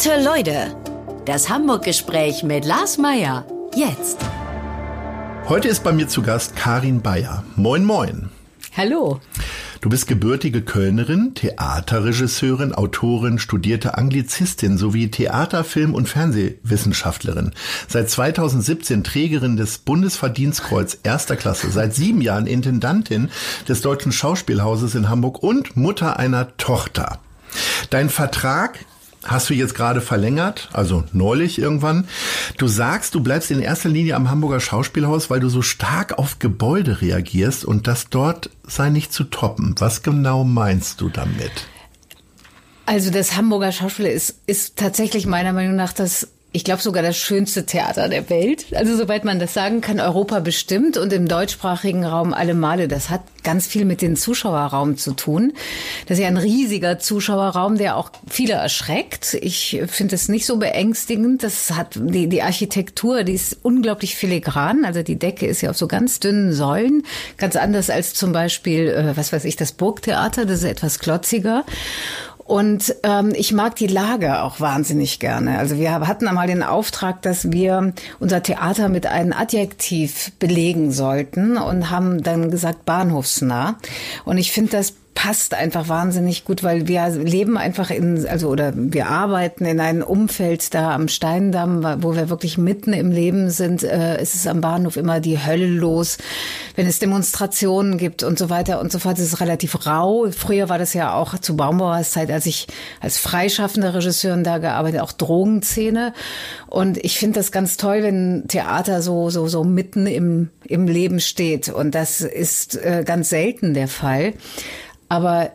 Gute Leute, das Hamburg-Gespräch mit Lars Meier. Jetzt. Heute ist bei mir zu Gast Karin Bayer. Moin, moin. Hallo. Du bist gebürtige Kölnerin, Theaterregisseurin, Autorin, studierte Anglizistin sowie Theater-, Film- und Fernsehwissenschaftlerin. Seit 2017 Trägerin des Bundesverdienstkreuz erster Klasse, seit sieben Jahren Intendantin des Deutschen Schauspielhauses in Hamburg und Mutter einer Tochter. Dein Vertrag hast du jetzt gerade verlängert, also neulich irgendwann. Du sagst, du bleibst in erster Linie am Hamburger Schauspielhaus, weil du so stark auf Gebäude reagierst und das dort sei nicht zu toppen. Was genau meinst du damit? Also das Hamburger Schauspiel ist, ist tatsächlich meiner Meinung nach das ich glaube sogar das schönste Theater der Welt. Also soweit man das sagen kann, Europa bestimmt und im deutschsprachigen Raum alle Male. Das hat ganz viel mit dem Zuschauerraum zu tun. Das ist ja ein riesiger Zuschauerraum, der auch viele erschreckt. Ich finde es nicht so beängstigend. Das hat die, die Architektur, die ist unglaublich filigran. Also die Decke ist ja auf so ganz dünnen Säulen, ganz anders als zum Beispiel, äh, was weiß ich, das Burgtheater. Das ist etwas klotziger. Und ähm, ich mag die Lage auch wahnsinnig gerne. Also wir hatten einmal den Auftrag, dass wir unser Theater mit einem Adjektiv belegen sollten und haben dann gesagt bahnhofsnah. Und ich finde das passt einfach wahnsinnig gut, weil wir leben einfach in, also oder wir arbeiten in einem Umfeld da am Steindamm, wo wir wirklich mitten im Leben sind. Äh, es ist am Bahnhof immer die Hölle los, wenn es Demonstrationen gibt und so weiter und so fort. Es ist relativ rau. Früher war das ja auch zu Baumbauers Zeit, als ich als freischaffender Regisseurin da gearbeitet, auch Drogenszene. Und ich finde das ganz toll, wenn Theater so, so, so mitten im, im Leben steht. Und das ist äh, ganz selten der Fall. Aber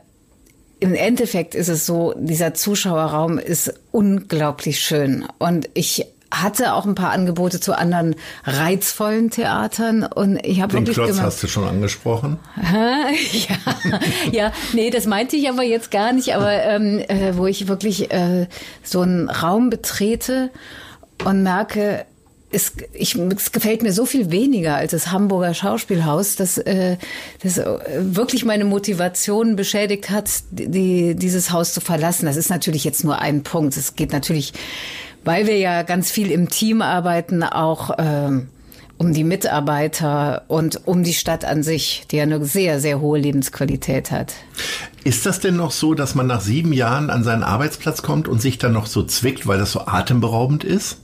im Endeffekt ist es so, dieser Zuschauerraum ist unglaublich schön. Und ich hatte auch ein paar Angebote zu anderen reizvollen Theatern und ich habe wirklich Klotz gemacht, hast du schon angesprochen. ja, ja, nee, das meinte ich aber jetzt gar nicht. Aber ähm, äh, wo ich wirklich äh, so einen Raum betrete und merke, es, ich, es gefällt mir so viel weniger als das Hamburger Schauspielhaus, dass äh, das äh, wirklich meine Motivation beschädigt hat, die, dieses Haus zu verlassen. Das ist natürlich jetzt nur ein Punkt. Es geht natürlich, weil wir ja ganz viel im Team arbeiten, auch äh, um die Mitarbeiter und um die Stadt an sich, die ja eine sehr, sehr hohe Lebensqualität hat. Ist das denn noch so, dass man nach sieben Jahren an seinen Arbeitsplatz kommt und sich dann noch so zwickt, weil das so atemberaubend ist?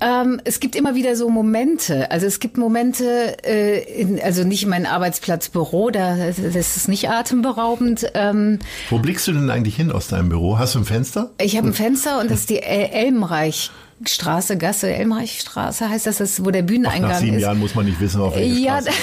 Ähm, es gibt immer wieder so Momente. Also es gibt Momente, äh, in, also nicht in meinem Arbeitsplatzbüro, da das ist nicht atemberaubend. Ähm, Wo blickst du denn eigentlich hin aus deinem Büro? Hast du ein Fenster? Ich habe ein Fenster und das ist die El Elmreich. Straße, Gasse, Elmreichstraße heißt das, das wo der Bühneneingang ist. Nach sieben ist. Jahren muss man nicht wissen, auf welche ja, Straße.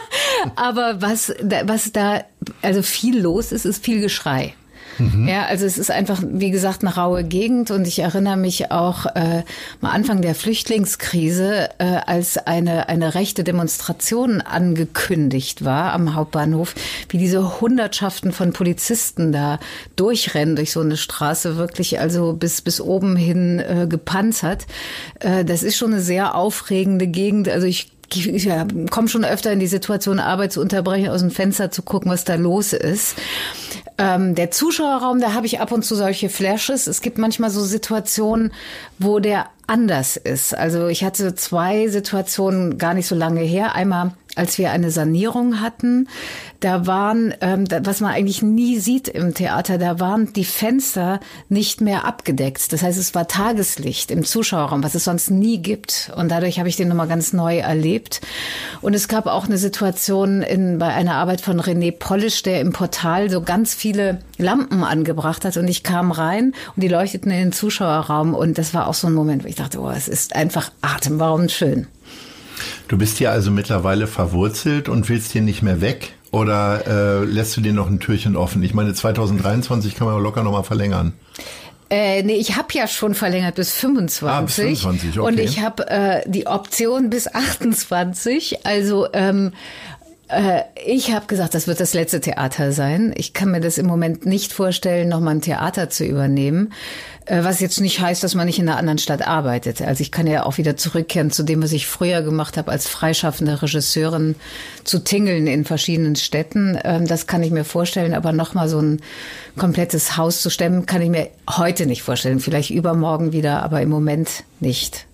aber was, was da, also viel los ist, ist viel Geschrei. Mhm. Ja, also es ist einfach, wie gesagt, eine raue Gegend und ich erinnere mich auch äh, am Anfang der Flüchtlingskrise, äh, als eine, eine rechte Demonstration angekündigt war am Hauptbahnhof, wie diese Hundertschaften von Polizisten da durchrennen durch so eine Straße, wirklich also bis, bis oben hin äh, gepanzert. Äh, das ist schon eine sehr aufregende Gegend. Also ich ich ja, komme schon öfter in die Situation, Arbeit zu unterbrechen, aus dem Fenster zu gucken, was da los ist. Ähm, der Zuschauerraum, da habe ich ab und zu solche Flashes. Es gibt manchmal so Situationen, wo der anders ist. Also ich hatte zwei Situationen gar nicht so lange her. Einmal, als wir eine Sanierung hatten, da waren, ähm, was man eigentlich nie sieht im Theater, da waren die Fenster nicht mehr abgedeckt. Das heißt, es war Tageslicht im Zuschauerraum, was es sonst nie gibt. Und dadurch habe ich den nochmal ganz neu erlebt. Und es gab auch eine Situation in, bei einer Arbeit von René Polisch, der im Portal so ganz viele Lampen angebracht hat. Und ich kam rein und die leuchteten in den Zuschauerraum. Und das war auch so ein Moment, wo ich dachte, oh, es ist einfach atemberaubend schön. Du bist hier also mittlerweile verwurzelt und willst hier nicht mehr weg? Oder äh, lässt du dir noch ein Türchen offen? Ich meine, 2023 kann man locker nochmal verlängern. Äh, nee, ich habe ja schon verlängert bis 25. Ah, bis 25 okay. Und ich habe äh, die Option bis 28. Also ähm, Äh, ich habe gesagt, das wird das letzte Theater sein. Ich kann mir das im Moment nicht vorstellen, nochmal ein Theater zu übernehmen. Äh, was jetzt nicht heißt, dass man nicht in einer anderen Stadt arbeitet. Also ich kann ja auch wieder zurückkehren zu dem, was ich früher gemacht habe als freischaffende Regisseurin, zu tingeln in verschiedenen Städten. Ähm, das kann ich mir vorstellen, aber nochmal so ein komplettes Haus zu stemmen, kann ich mir heute nicht vorstellen. Vielleicht übermorgen wieder, aber im Moment nicht.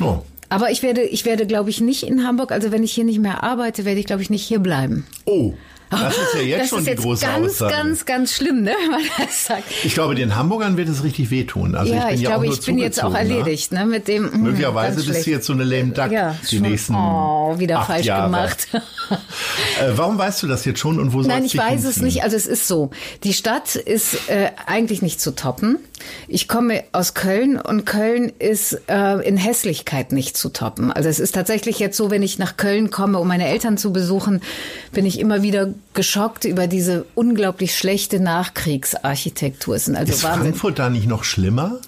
Oh. Aber ich werde, ich werde, glaube ich, nicht in Hamburg, also wenn ich hier nicht mehr arbeite, werde ich, glaube ich, nicht hier bleiben. Oh. Das ist ja jetzt das schon ist die jetzt große ganz, Aussage. ganz, ganz schlimm, ne, wenn man das sagt. Ich glaube, den Hamburgern wird es richtig wehtun. Also ja, ich bin ich ja glaube, auch nur ich bin jetzt auch zugezogen, erledigt, ne, mit dem. Ne? hm, Möglicherweise bist schlecht. du jetzt so eine lame Duck ja, die schon, nächsten Oh, wieder falsch Jahre. gemacht. Äh, warum weißt du das jetzt schon und wo Nein, ich weiß es hinziehen? nicht. Also es ist so. Die Stadt ist äh, eigentlich nicht zu toppen. Ich komme aus Köln und Köln ist äh, in Hässlichkeit nicht zu toppen. Also es ist tatsächlich jetzt so, wenn ich nach Köln komme, um meine Eltern zu besuchen, bin ich immer wieder geschockt über diese unglaublich schlechte Nachkriegsarchitektur. Es sind also Ist Wahnsinn. Frankfurt da nicht noch schlimmer?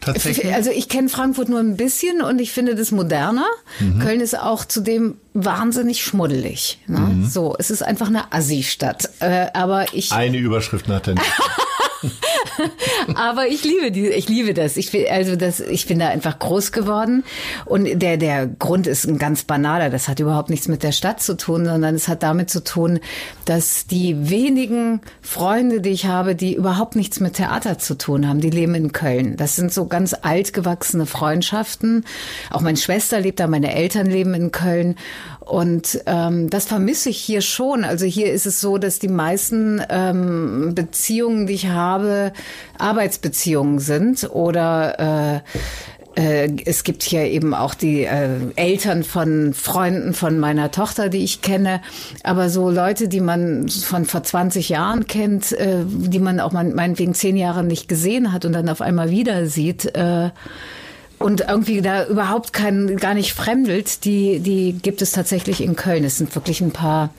Tatsächlich? Also ich kenne Frankfurt nur ein bisschen und ich finde das moderner. Mhm. Köln ist auch zudem wahnsinnig schmuddelig. Ne? Mhm. So, es ist einfach eine Assi-Stadt. Äh, aber ich, Eine Überschrift nach der. aber ich liebe die, ich liebe das. Ich will, also das, ich bin da einfach groß geworden und der der Grund ist ein ganz banaler. Das hat überhaupt nichts mit der Stadt zu tun, sondern es hat damit zu tun, dass die wenigen Freunde, die ich habe, die überhaupt nichts mit Theater zu tun haben, die leben in Köln. Das sind so ganz altgewachsene Freundschaften. Auch meine Schwester lebt da, meine Eltern leben in Köln. Und ähm, das vermisse ich hier schon. Also hier ist es so, dass die meisten ähm, Beziehungen, die ich habe, Arbeitsbeziehungen sind oder äh, äh, es gibt hier eben auch die äh, Eltern von Freunden von meiner Tochter, die ich kenne. Aber so Leute, die man von vor 20 Jahren kennt, äh, die man auch mein, meinetwegen zehn Jahre nicht gesehen hat und dann auf einmal wieder sieht, äh, und irgendwie da überhaupt kein, gar nicht fremdelt, die, die gibt es tatsächlich in Köln. Es sind wirklich ein paar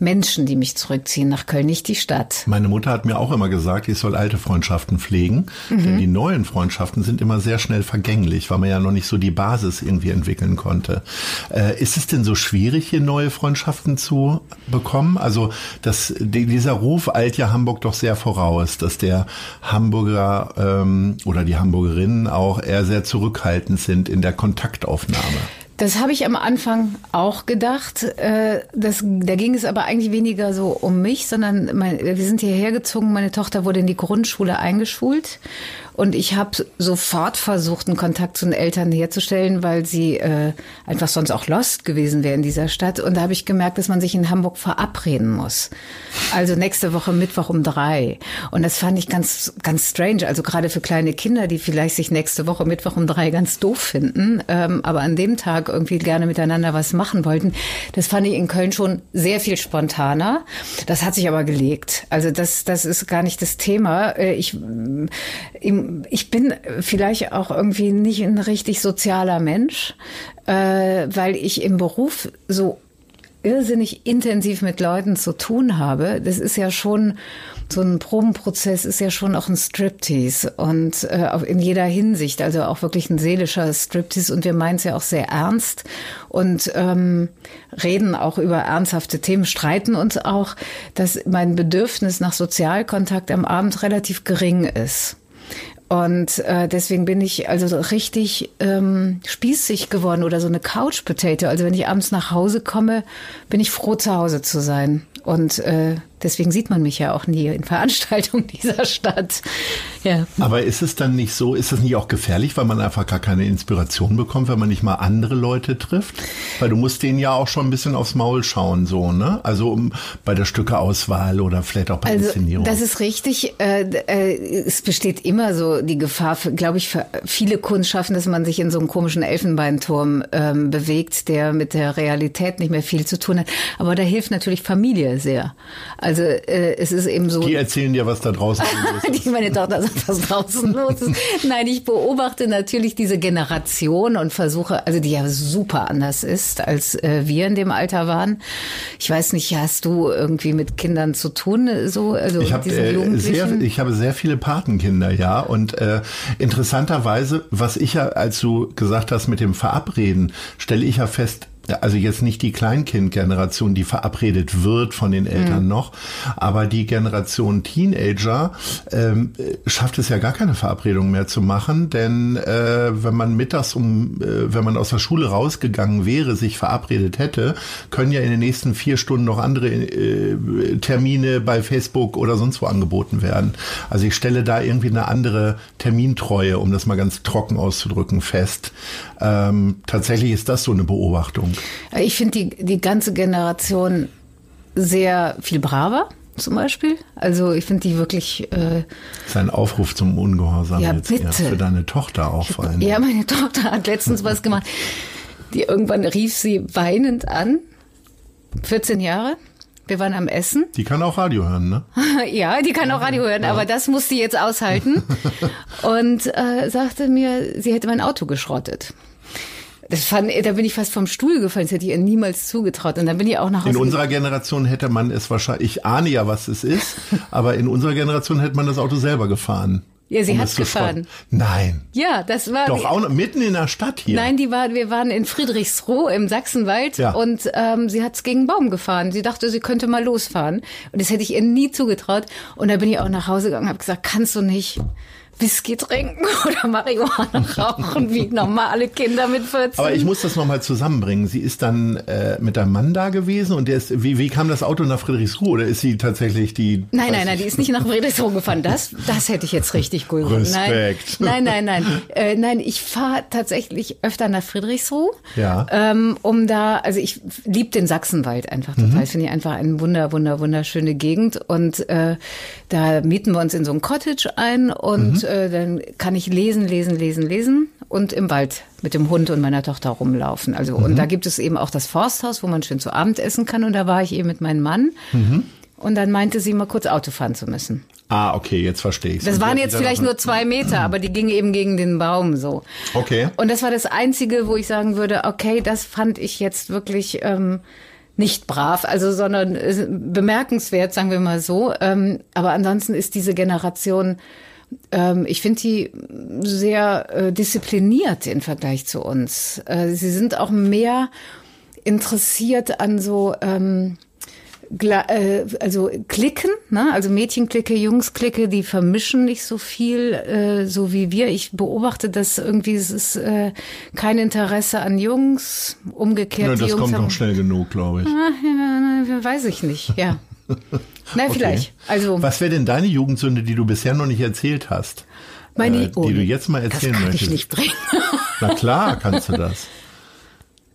Menschen, die mich zurückziehen nach Köln, nicht die Stadt. Meine Mutter hat mir auch immer gesagt, ich soll alte Freundschaften pflegen, denn die neuen Freundschaften sind immer sehr schnell vergänglich, weil man ja noch nicht so die Basis irgendwie entwickeln konnte. Äh, ist es denn so schwierig, hier neue Freundschaften zu bekommen? Also das, die, dieser Ruf eilt ja Hamburg doch sehr voraus, dass der Hamburger ähm, oder die Hamburgerinnen auch eher sehr zurückhaltend sind in der Kontaktaufnahme. Das habe ich am Anfang auch gedacht. Äh, Das, da ging es aber eigentlich weniger so um mich, sondern mein, wir sind hierher gezogen. Meine Tochter wurde in die Grundschule eingeschult. Und ich habe sofort versucht, einen Kontakt zu den Eltern herzustellen, weil sie äh, einfach sonst auch lost gewesen wäre in dieser Stadt. Und da habe ich gemerkt, dass man sich in Hamburg verabreden muss. Also nächste Woche Mittwoch um drei. Und das fand ich ganz, ganz strange. Also gerade für kleine Kinder, die vielleicht sich nächste Woche Mittwoch um drei ganz doof finden, ähm, aber an dem Tag irgendwie gerne miteinander was machen wollten. Das fand ich in Köln schon sehr viel spontaner. Das hat sich aber gelegt. Also das, das ist gar nicht das Thema. Äh, Ich, ich bin vielleicht auch irgendwie nicht ein richtig sozialer Mensch, äh, weil ich im Beruf so irrsinnig intensiv mit Leuten zu tun habe. Das ist ja schon so ein Probenprozess ist ja schon auch ein Striptease und äh, in jeder Hinsicht, also auch wirklich ein seelischer Striptease und wir meinen es ja auch sehr ernst und ähm, reden auch über ernsthafte Themen, streiten uns auch, dass mein Bedürfnis nach Sozialkontakt am Abend relativ gering ist. Und äh, deswegen bin ich also so richtig ähm, spießig geworden oder so eine Couch Potato. Also wenn ich abends nach Hause komme, bin ich froh, zu Hause zu sein. Und äh, deswegen sieht man mich ja auch nie in Veranstaltungen dieser Stadt. Ja. Aber ist es dann nicht so, ist es nicht auch gefährlich, weil man einfach gar keine Inspiration bekommt, wenn man nicht mal andere Leute trifft? Weil du musst denen ja auch schon ein bisschen aufs Maul schauen, so, ne? Also um, bei der Stückeauswahl oder vielleicht auch bei Also Inszenierung. das ist richtig. Äh, äh, es besteht immer so die Gefahr, glaube ich, für viele Kunstschaffen, dass man sich in so einem komischen Elfenbeinturm ähm, bewegt, der mit der Realität nicht mehr viel zu tun hat. Aber da hilft natürlich Familie sehr. Also äh, es ist eben so. Die erzählen dir, was da draußen los ist. Meine Tochter sagt, was draußen los ist. Nein, ich beobachte natürlich diese Generation und versuche, also die ja super anders ist, als äh, wir in dem Alter waren. Ich weiß nicht, hast du irgendwie mit Kindern zu tun, so also Ich habe diesen äh, sehr, ich habe sehr viele Patenkinder, ja. Und äh, interessanterweise, was ich ja, als du gesagt hast mit dem Verabreden, stelle ich ja fest, also jetzt nicht die Kleinkindgeneration, die verabredet wird von den Eltern mhm. noch, aber die Generation Teenager ähm, schafft es ja gar keine Verabredung mehr zu machen, denn äh, wenn man mittags um, äh, wenn man aus der Schule rausgegangen wäre, sich verabredet hätte, können ja in den nächsten vier Stunden noch andere äh, Termine bei Facebook oder sonst wo angeboten werden. Also ich stelle da irgendwie eine andere Termintreue, um das mal ganz trocken auszudrücken, fest. Ähm, tatsächlich ist das so eine Beobachtung. Ich finde die, die ganze Generation sehr viel braver zum Beispiel. Also ich finde die wirklich. Äh, das ist ein Aufruf zum Ungehorsam ja, jetzt bitte. für deine Tochter auch vor allem. Ja, meine Tochter hat letztens was gemacht. Die irgendwann rief sie weinend an. 14 Jahre. Wir waren am Essen. Die kann auch Radio hören, ne? ja, die kann auch Radio hören, ja. aber das muss sie jetzt aushalten. Und äh, sagte mir, sie hätte mein Auto geschrottet. Das fand, da bin ich fast vom Stuhl gefallen. Das hätte ich ihr niemals zugetraut. Und dann bin ich auch nach Hause. In unserer Generation hätte man es wahrscheinlich, ich ahne ja, was es ist, aber in unserer Generation hätte man das Auto selber gefahren. Ja, sie um hat gefahren. Nein. Ja, das war. Doch auch noch mitten in der Stadt hier. Nein, die war, wir waren in Friedrichsruh im Sachsenwald ja. und ähm, sie hat gegen einen Baum gefahren. Sie dachte, sie könnte mal losfahren. Und das hätte ich ihr nie zugetraut. Und da bin ich auch nach Hause gegangen und habe gesagt, kannst du nicht. Whisky trinken oder Marihuana rauchen, wie normale Kinder mit 14. Aber ich muss das nochmal zusammenbringen. Sie ist dann äh, mit einem Mann da gewesen und der ist, wie, wie kam das Auto nach Friedrichsruh oder ist sie tatsächlich die... Nein, nein, nein, die ist nicht nach Friedrichsruh gefahren. Das, das hätte ich jetzt richtig cool. Respekt. Nein, nein, nein. Nein, äh, nein ich fahre tatsächlich öfter nach Friedrichsruh, ja. ähm, um da, also ich liebe den Sachsenwald einfach total. Mhm. Finde ich einfach eine wunder, wunder, wunderschöne Gegend und äh, da mieten wir uns in so ein Cottage ein und mhm äh, dann kann ich lesen, lesen, lesen, lesen und im Wald mit dem Hund und meiner Tochter rumlaufen. Also mhm. und da gibt es eben auch das Forsthaus, wo man schön zu Abend essen kann. Und da war ich eben mit meinem Mann. Mhm. Und dann meinte sie mal kurz Auto fahren zu müssen. Ah, okay, jetzt verstehe ich. Das waren jetzt vielleicht nur zwei Meter, aber die gingen eben gegen den Baum so. Okay. Und das war das Einzige, wo ich sagen würde, okay, das fand ich jetzt wirklich ähm, nicht brav, also sondern äh, bemerkenswert, sagen wir mal so. Ähm, aber ansonsten ist diese Generation ich finde die sehr äh, diszipliniert im Vergleich zu uns. Äh, sie sind auch mehr interessiert an so ähm, äh, also Klicken, ne? also Mädchenklicke, Jungsklicke, die vermischen nicht so viel, äh, so wie wir. Ich beobachte das irgendwie, es ist äh, kein Interesse an Jungs, umgekehrt. Ja, das Jungs kommt auch schnell genug, glaube ich. Ah, weiß ich nicht, ja. Na, okay. vielleicht. Also. Was wäre denn deine Jugendsünde, die du bisher noch nicht erzählt hast? Meine, äh, die du jetzt mal erzählen das kann möchtest. Ich nicht bringen. Na klar, kannst du das.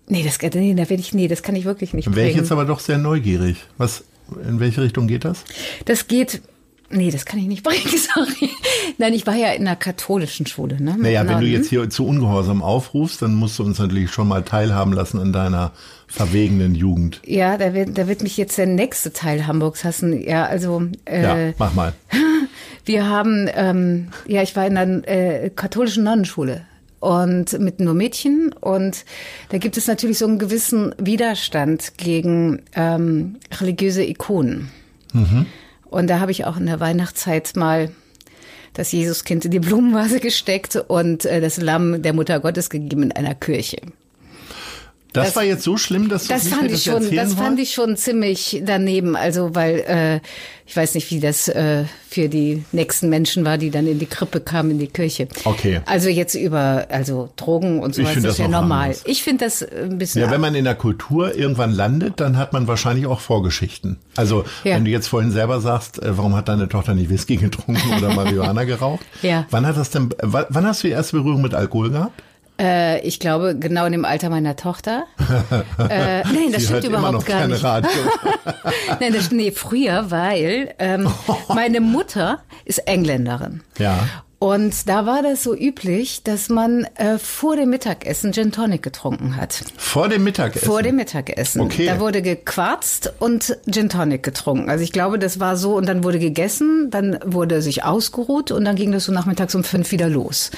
Nee, das, nee, da ich, nee, das kann ich wirklich nicht Wäre ich jetzt aber doch sehr neugierig. Was, in welche Richtung geht das? Das geht, nee, das kann ich nicht bringen, sorry. Nein, ich war ja in einer katholischen Schule, ne? Naja, wenn du jetzt hier zu Ungehorsam aufrufst, dann musst du uns natürlich schon mal teilhaben lassen an deiner verwegenen Jugend. Ja, da wird, da wird mich jetzt der nächste Teil Hamburgs hassen. Ja, also. Äh, ja, mach mal. Wir haben, ähm, ja, ich war in einer äh, katholischen Nonnenschule und mit nur Mädchen und da gibt es natürlich so einen gewissen Widerstand gegen ähm, religiöse Ikonen. Mhm. Und da habe ich auch in der Weihnachtszeit mal das Jesuskind in die Blumenvase gesteckt und äh, das Lamm der Mutter Gottes gegeben in einer Kirche. Das, das, war jetzt so schlimm, dass das fand ich schon, das fand ich schon ziemlich daneben. Also weil äh, ich weiß nicht, wie das äh, für die nächsten Menschen war, die dann in die Krippe kamen in die Kirche. Okay. Also jetzt über also Drogen und sowas das ist ja normal. Anders. Ich finde das ein bisschen. Ja, wenn man in der Kultur irgendwann landet, dann hat man wahrscheinlich auch Vorgeschichten. Also ja. wenn du jetzt vorhin selber sagst, äh, warum hat deine Tochter nicht Whisky getrunken oder Marihuana geraucht? Ja. Wann hat das denn? Wann hast du die erste Berührung mit Alkohol gehabt? Äh, ich glaube, genau in dem Alter meiner Tochter. äh, nein, das Sie stimmt überhaupt gar nicht. Nein, das, nee, früher, weil ähm, meine Mutter ist Engländerin. Ja. Und da war das so üblich, dass man äh, vor dem Mittagessen Gin Tonic getrunken hat. Vor dem Mittagessen? Vor dem Mittagessen. Okay. Da wurde gequarzt und Gin Tonic getrunken. Also ich glaube, das war so und dann wurde gegessen, dann wurde sich ausgeruht und dann ging das so nachmittags um fünf wieder los.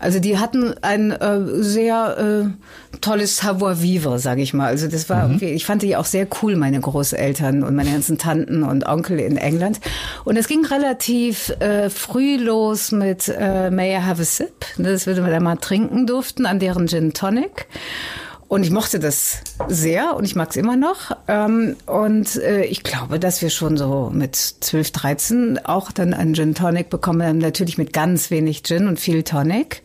Also die hatten ein äh, sehr äh, tolles Savoir-vivre, sage ich mal. Also das war, mhm. ich fand die auch sehr cool, meine Großeltern und meine ganzen Tanten und Onkel in England. Und es ging relativ äh, früh los mit äh, May I Have a Sip? Das würde man da mal trinken durften an deren Gin Tonic. Und ich mochte das sehr und ich mag es immer noch. Ähm, und äh, ich glaube, dass wir schon so mit 12, 13 auch dann einen Gin Tonic bekommen haben. Natürlich mit ganz wenig Gin und viel Tonic.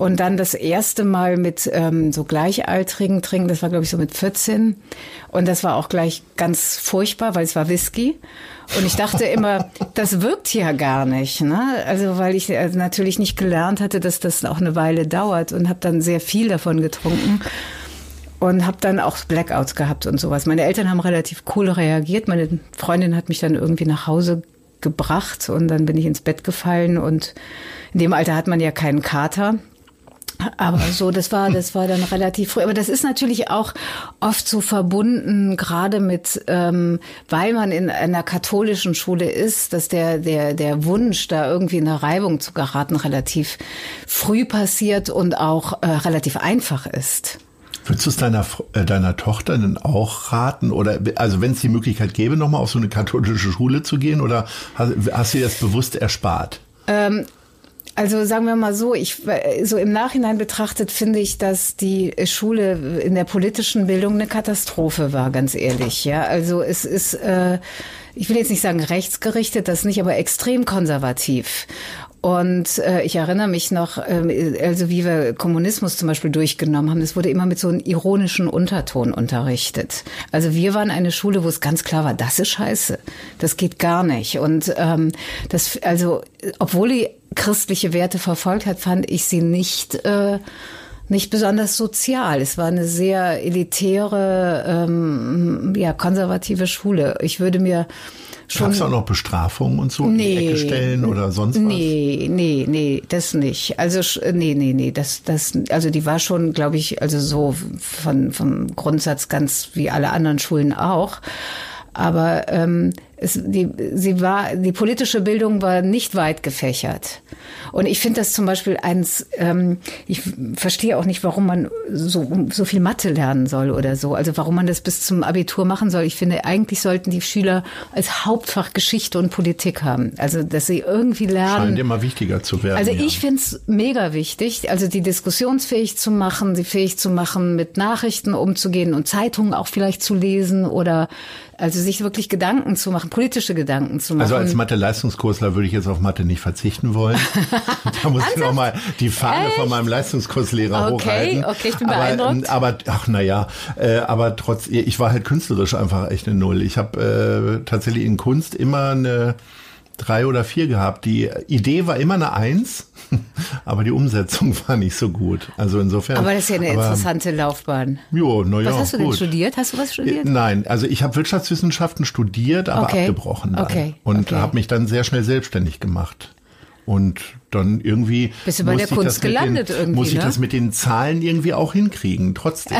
Und dann das erste Mal mit ähm, so Gleichaltrigen trinken, das war glaube ich so mit 14. Und das war auch gleich ganz furchtbar, weil es war Whisky. Und ich dachte immer, das wirkt ja gar nicht. Ne? Also weil ich äh, natürlich nicht gelernt hatte, dass das auch eine Weile dauert und habe dann sehr viel davon getrunken. Und habe dann auch Blackouts gehabt und sowas. Meine Eltern haben relativ cool reagiert. Meine Freundin hat mich dann irgendwie nach Hause gebracht und dann bin ich ins Bett gefallen und in dem Alter hat man ja keinen Kater. Aber so, das war, das war dann relativ früh. Aber das ist natürlich auch oft so verbunden, gerade mit, ähm, weil man in einer katholischen Schule ist, dass der, der, der Wunsch, da irgendwie in eine Reibung zu geraten, relativ früh passiert und auch äh, relativ einfach ist. Würdest du es deiner, äh, deiner Tochter denn auch raten? Oder also wenn es die Möglichkeit gäbe, nochmal auf so eine katholische Schule zu gehen, oder hast, hast du dir das bewusst erspart? Ähm, also sagen wir mal so, ich so im Nachhinein betrachtet finde ich, dass die Schule in der politischen Bildung eine Katastrophe war, ganz ehrlich. Ja, also es ist, äh, ich will jetzt nicht sagen rechtsgerichtet, das nicht, aber extrem konservativ. Und äh, ich erinnere mich noch, äh, also wie wir Kommunismus zum Beispiel durchgenommen haben, es wurde immer mit so einem ironischen Unterton unterrichtet. Also wir waren eine Schule, wo es ganz klar war, das ist scheiße, das geht gar nicht. Und ähm, das, also obwohl die christliche Werte verfolgt hat, fand ich sie nicht äh, nicht besonders sozial. Es war eine sehr elitäre, ähm, ja konservative Schule. Ich würde mir schon. Gab es auch noch Bestrafungen und so nee, in die Ecke stellen oder sonst was? Nee, nee, nee, das nicht. Also nee, nee, nee, das, das, also die war schon, glaube ich, also so von vom Grundsatz ganz wie alle anderen Schulen auch. Aber ähm, es, die, sie war, die politische Bildung war nicht weit gefächert. Und ich finde das zum Beispiel eins, ähm, ich verstehe auch nicht, warum man so, so viel Mathe lernen soll oder so. Also warum man das bis zum Abitur machen soll. Ich finde, eigentlich sollten die Schüler als Hauptfach Geschichte und Politik haben. Also, dass sie irgendwie lernen. Scheint immer wichtiger zu werden. Also ja. ich finde es mega wichtig, also die diskussionsfähig zu machen, sie fähig zu machen, mit Nachrichten umzugehen und Zeitungen auch vielleicht zu lesen oder also sich wirklich Gedanken zu machen, politische Gedanken zu machen. Also als Mathe-Leistungskursler würde ich jetzt auf Mathe nicht verzichten wollen. da muss ich noch mal die Fahne Echt? von meinem Leistungskurslehrer okay, hochhalten. Okay, ich bin beeindruckt. Aber, aber ach naja, äh, aber trotz, ich war halt künstlerisch einfach echt eine Null. Ich habe äh, tatsächlich in Kunst immer eine drei oder vier gehabt. Die Idee war immer eine Eins, aber die Umsetzung war nicht so gut. Also insofern. Aber das ist ja eine aber, interessante Laufbahn. Jo, na ja, Was hast du gut. denn studiert? Hast du was studiert? Nein, also ich habe Wirtschaftswissenschaften studiert, aber okay. abgebrochen dann. Okay. Und okay. habe mich dann sehr schnell selbstständig gemacht. Und dann irgendwie. Bist du bei der Kunst gelandet den, irgendwie? Muss ich ne? das mit den Zahlen irgendwie auch hinkriegen, trotzdem.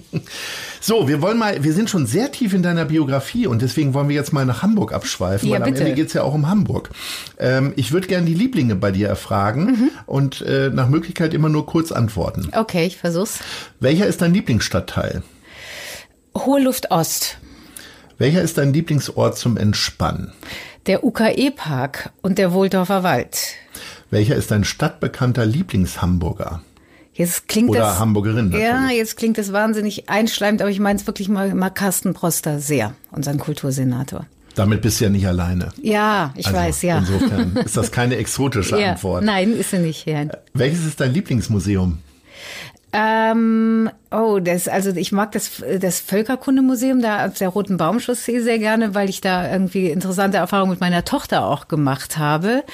so, wir wollen mal, wir sind schon sehr tief in deiner Biografie und deswegen wollen wir jetzt mal nach Hamburg abschweifen, ja, weil bitte. am Ende geht's ja auch um Hamburg. Ähm, ich würde gerne die Lieblinge bei dir erfragen mhm. und äh, nach Möglichkeit immer nur kurz antworten. Okay, ich versuch's. Welcher ist dein Lieblingsstadtteil? Hohe Luft Ost. Welcher ist dein Lieblingsort zum Entspannen? Der UKE-Park und der Wohldorfer Wald. Welcher ist dein stadtbekannter Lieblingshamburger? Jetzt klingt Oder das, Hamburgerin natürlich. Ja, jetzt klingt das wahnsinnig einschleimend, aber ich meine es wirklich mal, mal Carsten Proster sehr, unseren Kultursenator. Damit bist du ja nicht alleine. Ja, ich also weiß, ja. Insofern ist das keine exotische ja, Antwort. Nein, ist sie nicht. Ja. Welches ist dein Lieblingsmuseum? Ähm, oh, das, also ich mag das, das Völkerkundemuseum da auf der Roten Baumchaussee sehr gerne, weil ich da irgendwie interessante Erfahrungen mit meiner Tochter auch gemacht habe.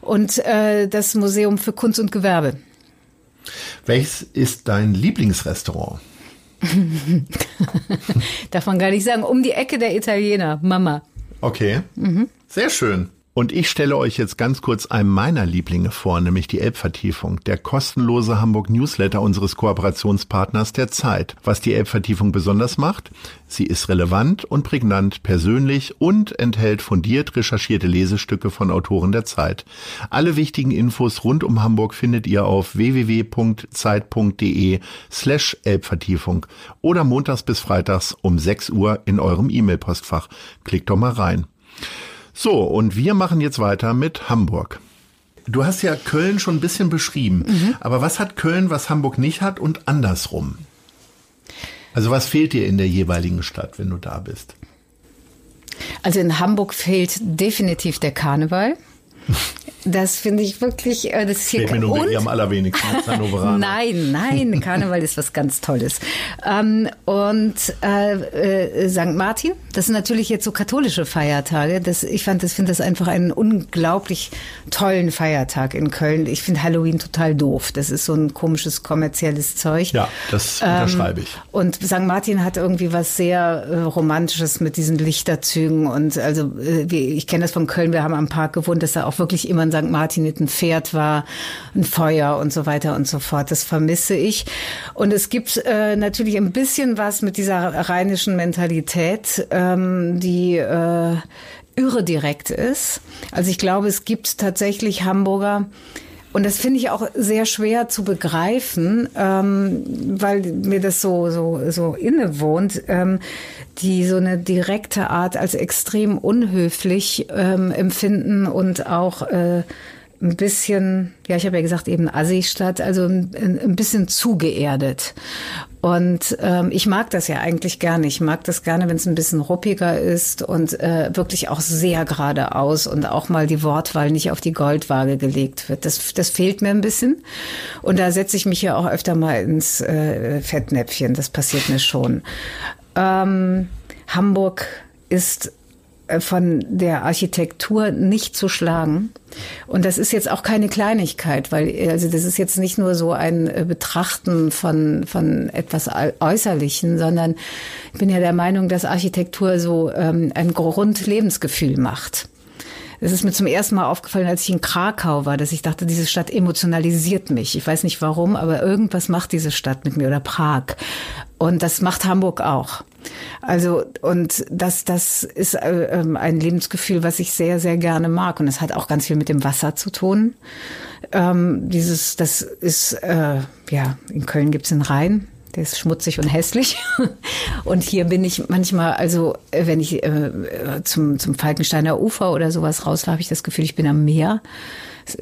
Und äh, das Museum für Kunst und Gewerbe. Welches ist dein Lieblingsrestaurant? Darf man gar nicht sagen. Um die Ecke der Italiener, Mama. Okay, mhm. sehr schön. Und ich stelle euch jetzt ganz kurz einen meiner Lieblinge vor, nämlich die Elbvertiefung, der kostenlose Hamburg Newsletter unseres Kooperationspartners der Zeit. Was die Elbvertiefung besonders macht? Sie ist relevant und prägnant, persönlich und enthält fundiert recherchierte Lesestücke von Autoren der Zeit. Alle wichtigen Infos rund um Hamburg findet ihr auf www.zeit.de slash Elbvertiefung oder montags bis freitags um 6 Uhr in eurem E-Mail-Postfach. Klickt doch mal rein. So, und wir machen jetzt weiter mit Hamburg. Du hast ja Köln schon ein bisschen beschrieben, mhm. aber was hat Köln, was Hamburg nicht hat und andersrum? Also was fehlt dir in der jeweiligen Stadt, wenn du da bist? Also in Hamburg fehlt definitiv der Karneval. Das finde ich wirklich, äh, das ist hier mir nur wirklich am allerwenigsten. Nein, nein, Karneval ist was ganz Tolles. Ähm, und äh, äh, St. Martin, das sind natürlich jetzt so katholische Feiertage. Das, ich fand, das finde das einfach einen unglaublich tollen Feiertag in Köln. Ich finde Halloween total doof. Das ist so ein komisches kommerzielles Zeug. Ja, das unterschreibe ich. Ähm, und St. Martin hat irgendwie was sehr äh, Romantisches mit diesen Lichterzügen. Und also, äh, ich kenne das von Köln, wir haben am Park gewohnt, dass da auch wirklich immer ein St. Martin mit ein Pferd war, ein Feuer und so weiter und so fort. Das vermisse ich. Und es gibt äh, natürlich ein bisschen was mit dieser rheinischen Mentalität, ähm, die äh, irre direkt ist. Also ich glaube, es gibt tatsächlich Hamburger, und das finde ich auch sehr schwer zu begreifen, ähm, weil mir das so, so, so innewohnt, ähm, die so eine direkte Art als extrem unhöflich ähm, empfinden und auch äh, ein bisschen, ja, ich habe ja gesagt, eben Assi-Stadt, also ein, ein bisschen zugeerdet. Und ähm, ich mag das ja eigentlich gerne. Ich mag das gerne, wenn es ein bisschen ruppiger ist und äh, wirklich auch sehr geradeaus und auch mal die Wortwahl nicht auf die Goldwaage gelegt wird. Das, das fehlt mir ein bisschen. Und da setze ich mich ja auch öfter mal ins äh, Fettnäpfchen. Das passiert mir schon. Ähm, Hamburg ist von der Architektur nicht zu schlagen. Und das ist jetzt auch keine Kleinigkeit, weil also das ist jetzt nicht nur so ein äh, Betrachten von von etwas Äußerlichen, sondern ich bin ja der Meinung, dass Architektur so ähm, ein Grundlebensgefühl macht. Es ist mir zum ersten Mal aufgefallen, als ich in Krakau war, dass ich dachte, diese Stadt emotionalisiert mich. Ich weiß nicht warum, aber irgendwas macht diese Stadt mit mir oder Prag. Und das macht Hamburg auch. Also und das das ist äh, ähm, ein Lebensgefühl, was ich sehr sehr gerne mag und es hat auch ganz viel mit dem Wasser zu tun. Ähm, dieses das ist äh, ja in Köln gibt's den Rhein. Der ist schmutzig und hässlich. Und hier bin ich manchmal, also äh, wenn ich äh, zum, zum Falkensteiner Ufer oder sowas rauslaufe, habe ich das Gefühl, ich bin am Meer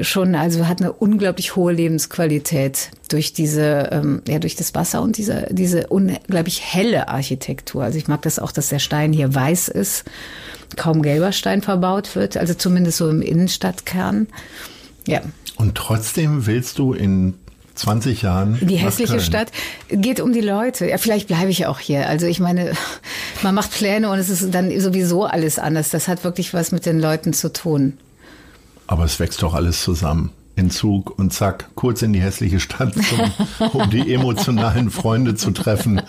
schon, also hat eine unglaublich hohe Lebensqualität durch diese, ähm, ja, durch das Wasser und diese, diese unglaublich helle Architektur. Also ich mag das auch, dass der Stein hier weiß ist, kaum gelber Stein verbaut wird, also zumindest so im Innenstadtkern. Ja. Und trotzdem willst du in 20 Jahren. Die hässliche Stadt geht um die Leute. Ja, vielleicht bleibe ich auch hier. Also ich meine, man macht Pläne und es ist dann sowieso alles anders. Das hat wirklich was mit den Leuten zu tun. Aber es wächst doch alles zusammen. In Zug und zack, kurz in die hässliche Stadt, zum, um die emotionalen Freunde zu treffen.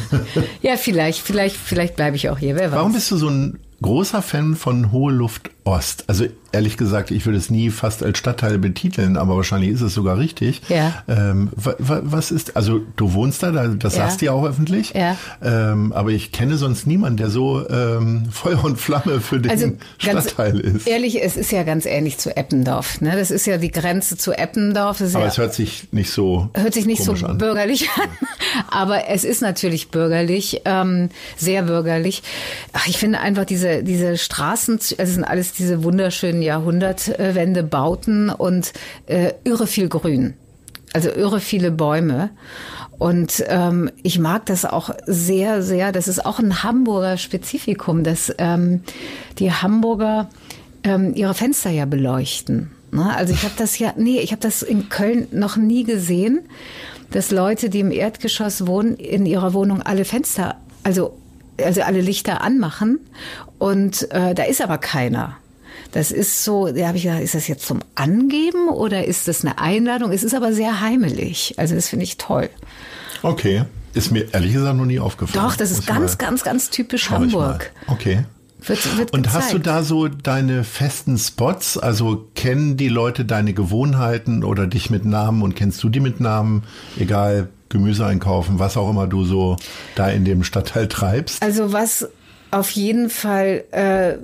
ja, vielleicht, vielleicht, vielleicht bleibe ich auch hier. Wer weiß. Warum bist du so ein großer Fan von Hohe Luft Ost. Also ehrlich gesagt, ich würde es nie fast als Stadtteil betiteln, aber wahrscheinlich ist es sogar richtig. Ja. Ähm, was ist, also du wohnst da, das ja. sagst du ja auch öffentlich. Ja. Ähm, aber ich kenne sonst niemanden, der so ähm, Feuer und Flamme für den also Stadtteil ist. Ehrlich, es ist ja ganz ähnlich zu Eppendorf. Ne? Das ist ja die Grenze zu Eppendorf. aber ja, es hört sich nicht so hört sich nicht so an. bürgerlich an. aber es ist natürlich bürgerlich, ähm, sehr bürgerlich. Ach, ich finde einfach diese diese Straßen, also es sind alles diese wunderschönen Jahrhundertwende-Bauten und äh, irre viel Grün. Also irre viele Bäume. Und ähm, ich mag das auch sehr, sehr. Das ist auch ein Hamburger Spezifikum, dass ähm, die Hamburger ähm, ihre Fenster ja beleuchten. Ne? Also ich habe das ja, nee, ich habe das in Köln noch nie gesehen, dass Leute, die im Erdgeschoss wohnen, in ihrer Wohnung alle Fenster, also also alle Lichter anmachen und äh, da ist aber keiner. Das ist so, da habe ich gedacht, ist das jetzt zum Angeben oder ist das eine Einladung? Es ist aber sehr heimelig. Also das finde ich toll. Okay. Ist mir ehrlich gesagt noch nie aufgefallen. Doch, das ist ganz, ganz, ganz typisch Hamburg. Okay. Wird, wird und hast du da so deine festen Spots? Also kennen die Leute deine Gewohnheiten oder dich mit Namen und kennst du die mit Namen? Egal, Gemüse einkaufen, was auch immer du so da in dem Stadtteil treibst? Also was auf jeden Fall äh,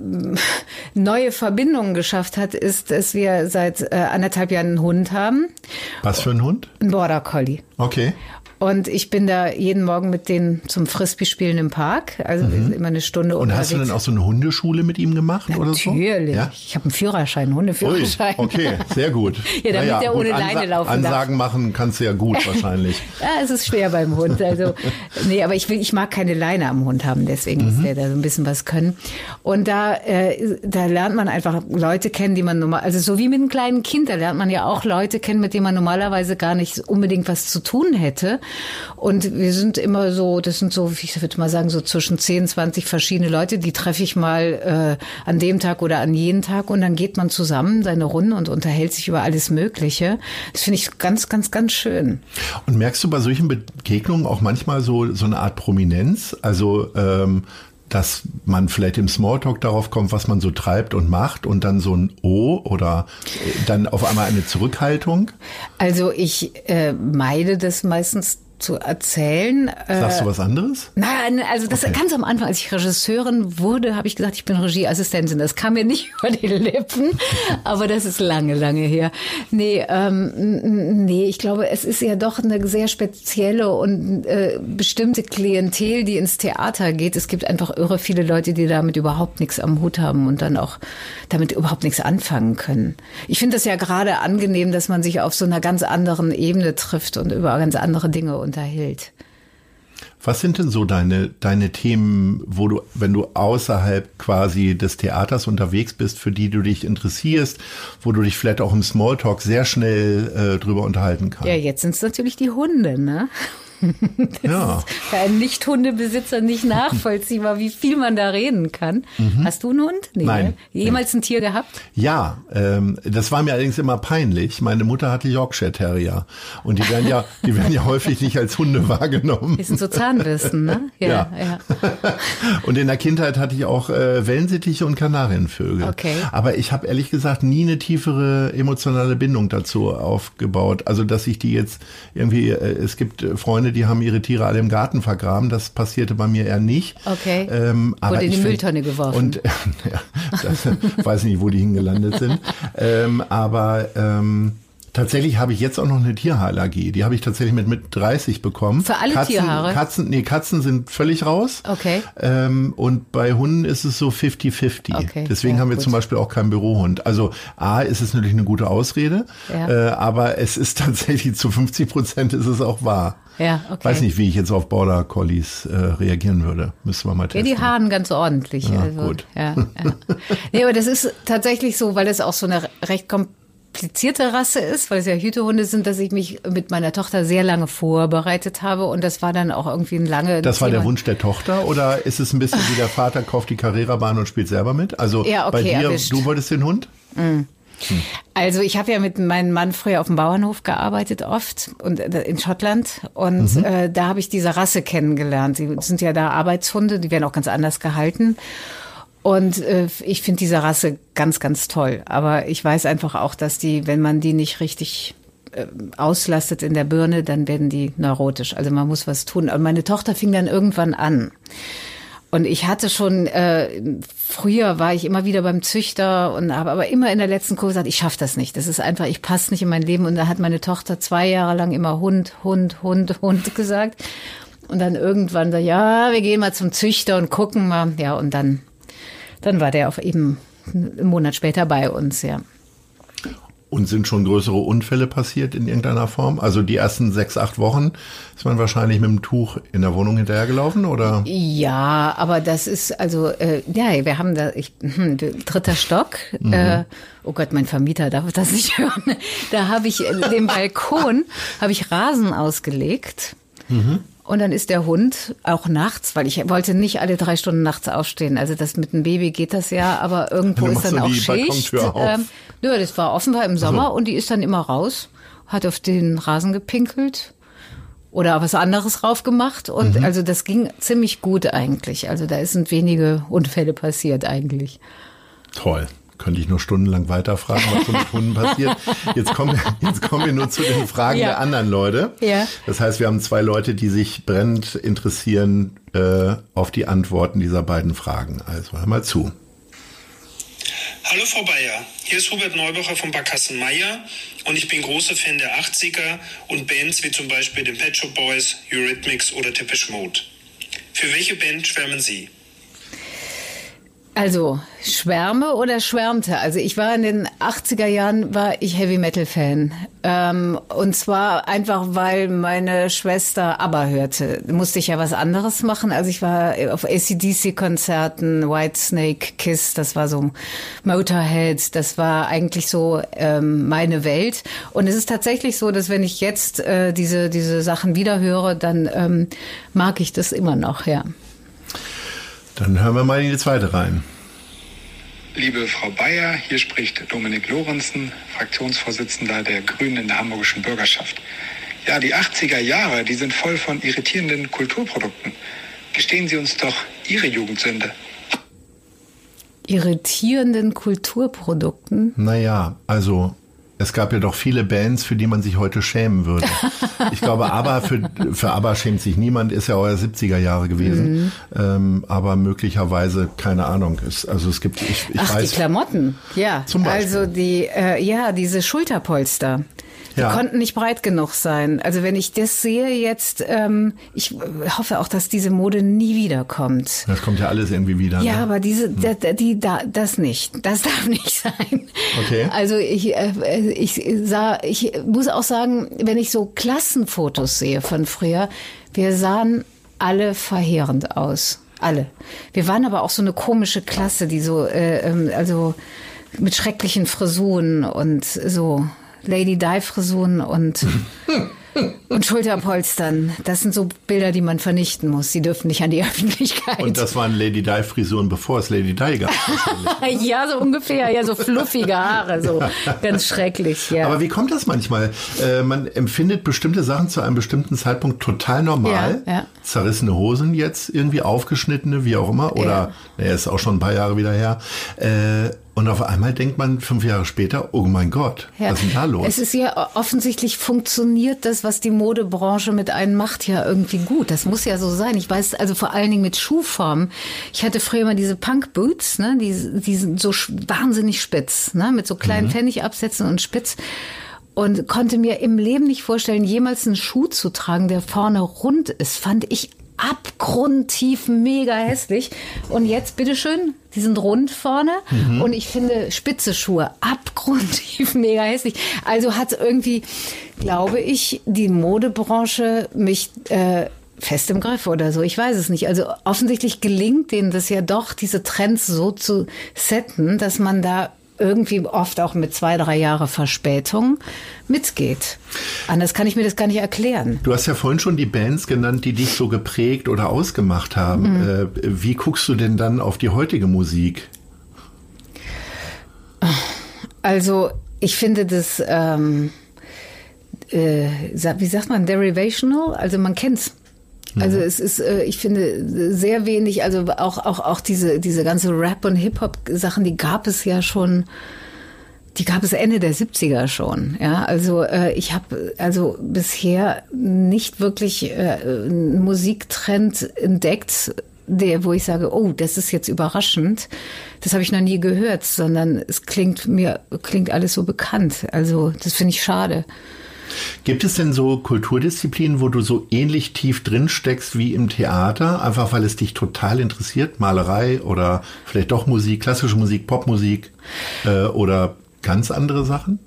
neue Verbindungen geschafft hat, ist, dass wir seit äh, anderthalb Jahren einen Hund haben. Was für ein Hund? Ein Border Collie. Okay. Und ich bin da jeden Morgen mit denen zum Frisbee-Spielen im Park. Also mhm. immer eine Stunde Und unterwegs. hast du dann auch so eine Hundeschule mit ihm gemacht Natürlich. oder so? Natürlich. Ja? Ich habe einen Führerschein, Hundeführerschein. Ui, okay, sehr gut. ja, damit naja, er ohne Leine laufen Ansa darf. Ansagen machen kannst du ja gut wahrscheinlich. ja, es ist schwer beim Hund. Also, nee, aber ich will, ich mag keine Leine am Hund haben, deswegen mhm. muss der da so ein bisschen was können. Und da, äh, da lernt man einfach Leute kennen, die man normal, also so wie mit einem kleinen Kind, da lernt man ja auch Leute kennen, mit denen man normalerweise gar nicht unbedingt was zu tun hätte. Und wir sind immer so, das sind so, ich würde mal sagen, so zwischen 10, 20 verschiedene Leute, die treffe ich mal äh, an dem Tag oder an jeden Tag und dann geht man zusammen seine Runde und unterhält sich über alles Mögliche. Das finde ich ganz, ganz, ganz schön. Und merkst du bei solchen Begegnungen auch manchmal so, so eine Art Prominenz? Also ähm, dass man vielleicht im Smalltalk darauf kommt, was man so treibt und macht und dann so ein O oder dann auf einmal eine Zurückhaltung? Also ich äh, meide das meistens zu erzählen. Sagst du was anderes? Nein, also das okay. ganz am Anfang, als ich Regisseurin wurde, habe ich gesagt, ich bin Regieassistentin. Das kam mir nicht über die Lippen, aber das ist lange, lange her. Nee, ähm, nee, ich glaube, es ist ja doch eine sehr spezielle und äh, bestimmte Klientel, die ins Theater geht. Es gibt einfach irre viele Leute, die damit überhaupt nichts am Hut haben und dann auch damit überhaupt nichts anfangen können. Ich finde das ja gerade angenehm, dass man sich auf so einer ganz anderen Ebene trifft und über ganz andere Dinge unterhält. Was sind denn so deine, deine Themen, wo du, wenn du außerhalb quasi des Theaters unterwegs bist, für die du dich interessierst, wo du dich vielleicht auch im Smalltalk sehr schnell äh, drüber unterhalten kannst? Ja, jetzt sind es natürlich die Hunde, ne? Das ja. ist für einen Nicht-Hundebesitzer nicht nachvollziehbar, wie viel man da reden kann. Mhm. Hast du einen Hund? Nee, Nein. Ne? Jemals ein Tier gehabt? Ja, ähm, das war mir allerdings immer peinlich. Meine Mutter hatte Yorkshire Terrier und die werden ja, die werden ja häufig nicht als Hunde wahrgenommen. Die sind so Zahnbürsten, ne? Ja, ja. ja. und in der Kindheit hatte ich auch äh, Wellensittiche und Kanarienvögel. Okay. Aber ich habe ehrlich gesagt nie eine tiefere emotionale Bindung dazu aufgebaut. Also dass ich die jetzt irgendwie, äh, es gibt Freunde Freunde, die haben ihre Tiere alle im Garten vergraben. Das passierte bei mir eher nicht. Okay. Ähm, aber Wurde in die Mülltonne geworfen. Und ja, das, weiß nicht, wo die hingelandet sind. Ähm, aber ähm, Tatsächlich habe ich jetzt auch noch eine Tierhaarallergie. Die habe ich tatsächlich mit mit 30 bekommen. Für alle Katzen, Tierhaare? Katzen, nee, Katzen sind völlig raus. Okay. Ähm, und bei Hunden ist es so 50-50. Okay, Deswegen ja, haben wir gut. zum Beispiel auch keinen Bürohund. Also A ist es natürlich eine gute Ausrede, ja. äh, aber es ist tatsächlich zu 50 Prozent ist es auch wahr. Ja, okay. Weiß nicht, wie ich jetzt auf Border Collies äh, reagieren würde. Müssen wir mal testen. Ja, die haaren ganz ordentlich. Ja, also, gut. Ja, ja. nee, aber das ist tatsächlich so, weil es auch so eine recht komplizierte Rasse ist, weil es ja Hütehunde sind, dass ich mich mit meiner Tochter sehr lange vorbereitet habe und das war dann auch irgendwie ein lange. Das war der Wunsch der Tochter oder ist es ein bisschen wie der Vater kauft die Carrera-Bahn und spielt selber mit? Also ja, okay, bei dir, erwischt. du wolltest den Hund? Mhm. Hm. Also ich habe ja mit meinem Mann früher auf dem Bauernhof gearbeitet oft und äh, in Schottland und mhm. äh, da habe ich diese Rasse kennengelernt. Die sind ja da Arbeitshunde, die werden auch ganz anders gehalten. Und äh, ich finde diese Rasse ganz, ganz toll. Aber ich weiß einfach auch, dass die, wenn man die nicht richtig äh, auslastet in der Birne, dann werden die neurotisch. Also man muss was tun. Und meine Tochter fing dann irgendwann an. Und ich hatte schon, äh, früher war ich immer wieder beim Züchter und habe aber immer in der letzten Kurve gesagt, ich schaffe das nicht. Das ist einfach, ich passe nicht in mein Leben. Und da hat meine Tochter zwei Jahre lang immer Hund, Hund, Hund, Hund gesagt. Und dann irgendwann so, ja, wir gehen mal zum Züchter und gucken mal. Ja, und dann, dann war der auf eben einen Monat später bei uns, ja. Und sind schon größere Unfälle passiert in irgendeiner Form? Also die ersten sechs, acht Wochen ist man wahrscheinlich mit dem Tuch in der Wohnung hinterhergelaufen, oder? Ja, aber das ist also äh, ja, wir haben da ich, hm, dritter Stock. Mhm. Äh, oh Gott, mein Vermieter darf das nicht hören. Da habe ich äh, den Balkon habe ich Rasen ausgelegt. Mhm. Und dann ist der Hund auch nachts, weil ich wollte nicht alle drei Stunden nachts aufstehen. Also das mit dem Baby geht das ja, aber irgendwo ist dann auch Schicht. Ähm, ja, das war offenbar im Sommer so. und die ist dann immer raus, hat auf den Rasen gepinkelt oder was anderes drauf gemacht und mhm. also das ging ziemlich gut eigentlich. Also da sind wenige Unfälle passiert eigentlich. Toll könnte ich nur stundenlang weiterfragen, was so mit Hunden passiert. Jetzt kommen, wir, jetzt kommen wir nur zu den Fragen ja. der anderen Leute. Ja. Das heißt, wir haben zwei Leute, die sich brennend interessieren äh, auf die Antworten dieser beiden Fragen. Also hör mal zu. Hallo Frau Bayer, hier ist Hubert Neubacher von Barkassen Meier und ich bin großer Fan der 80er und Bands wie zum Beispiel den Pet Shop Boys, Eurythmics oder Depeche Mode. Für welche Band schwärmen Sie? Also, schwärme oder schwärmte? Also ich war in den 80er Jahren, war ich Heavy Metal Fan. Ähm, und zwar einfach, weil meine Schwester ABBA hörte. Musste ich ja was anderes machen. Also ich war auf ACDC-Konzerten, Whitesnake, Kiss, das war so Motorhead, das war eigentlich so ähm, meine Welt. Und es ist tatsächlich so, dass wenn ich jetzt äh, diese, diese Sachen wieder höre, dann ähm, mag ich das immer noch, ja. Dann hören wir mal in die zweite rein. Liebe Frau Bayer, hier spricht Dominik Lorenzen, Fraktionsvorsitzender der Grünen in der hamburgischen Bürgerschaft. Ja, die 80er Jahre, die sind voll von irritierenden Kulturprodukten. Gestehen Sie uns doch Ihre Jugendsünde. Irritierenden Kulturprodukten? Naja, also es gab ja doch viele Bands, für die man sich heute schämen würde. Ich glaube, ABBA, für, für ABBA schämt sich niemand, ist ja euer 70er Jahre gewesen. Mhm. Ähm, aber möglicherweise, keine Ahnung. Es, also es gibt, ich, ich Ach, weiß. die Klamotten, ja. Zum Beispiel. Also die, äh, ja, diese Schulterpolster. Die Ja. konnten nicht breit genug sein. Also wenn ich das sehe jetzt, ähm, ich hoffe auch, dass diese Mode nie wiederkommt. Das kommt ja alles irgendwie wieder. Ja, ne? aber diese, da, da- die, da, das nicht. Das darf nicht sein. Okay. Also ich, äh, ich sah, ich muss auch sagen, wenn ich so Klassenfotos sehe von früher, wir sahen alle verheerend aus. Alle. Wir waren aber auch so eine komische Klasse, die so, äh, ähm, also mit schrecklichen Frisuren und so Lady Di Frisuren und und Schulterpolstern. Das sind so Bilder, die man vernichten muss. Die dürfen nicht an die Öffentlichkeit. Und das waren Lady Di Frisuren, bevor es Lady Di gab. ja, so ungefähr. Ja, so fluffige Haare, so ganz schrecklich. Ja. Aber wie kommt das manchmal? Äh, man empfindet bestimmte Sachen zu einem bestimmten Zeitpunkt total normal. Ja, ja. Zerrissene Hosen jetzt, irgendwie aufgeschnittene, wie auch immer. Oder, Ja. naja, ist auch schon ein paar Jahre wieder her. Äh, und auf einmal denkt man fünf Jahre später, oh mein Gott, Ja. was ist denn da los? Es ist ja offensichtlich funktioniert das, was die Modebranche mit einem macht, ja irgendwie gut. Das muss ja so sein. Ich weiß, also vor allen Dingen mit Schuhformen. Ich hatte früher mal diese Punk Boots, ne, die, die sind so wahnsinnig spitz, ne, mit so kleinen Pfennigabsätzen und spitz. Und konnte mir im Leben nicht vorstellen, jemals einen Schuh zu tragen, der vorne rund ist. Fand ich abgrundtief mega hässlich. Und jetzt, bitteschön, die sind rund vorne. Und ich finde spitze Schuhe abgrundtief mega hässlich. Also hat irgendwie, glaube ich, die Modebranche mich äh, fest im Griff oder so. Ich weiß es nicht. Also offensichtlich gelingt denen das ja doch, diese Trends so zu setten, dass man da irgendwie oft auch mit zwei, drei Jahre Verspätung mitgeht. Anders kann ich mir das gar nicht erklären. Du hast ja vorhin schon die Bands genannt, die dich so geprägt oder ausgemacht haben. Mhm. Äh, wie guckst du denn dann auf die heutige Musik? Also ich finde das, ähm, äh, wie sagt man, derivational? Also man kennt's. Also es ist, äh, ich finde sehr wenig, also auch auch auch diese diese ganze Rap und Hip Hop Sachen, die gab es ja schon. Die gab es Ende der 70er schon, ja. Also äh, ich habe also bisher nicht wirklich äh, einen Musiktrend entdeckt, der, wo ich sage, oh, das ist jetzt überraschend. Das habe ich noch nie gehört, sondern es klingt mir klingt alles so bekannt. Also das finde ich schade. Gibt es denn so Kulturdisziplinen, wo du so ähnlich tief drin steckst wie im Theater, einfach weil es dich total interessiert? Malerei oder vielleicht doch Musik, klassische Musik, Popmusik äh, oder ganz andere Sachen?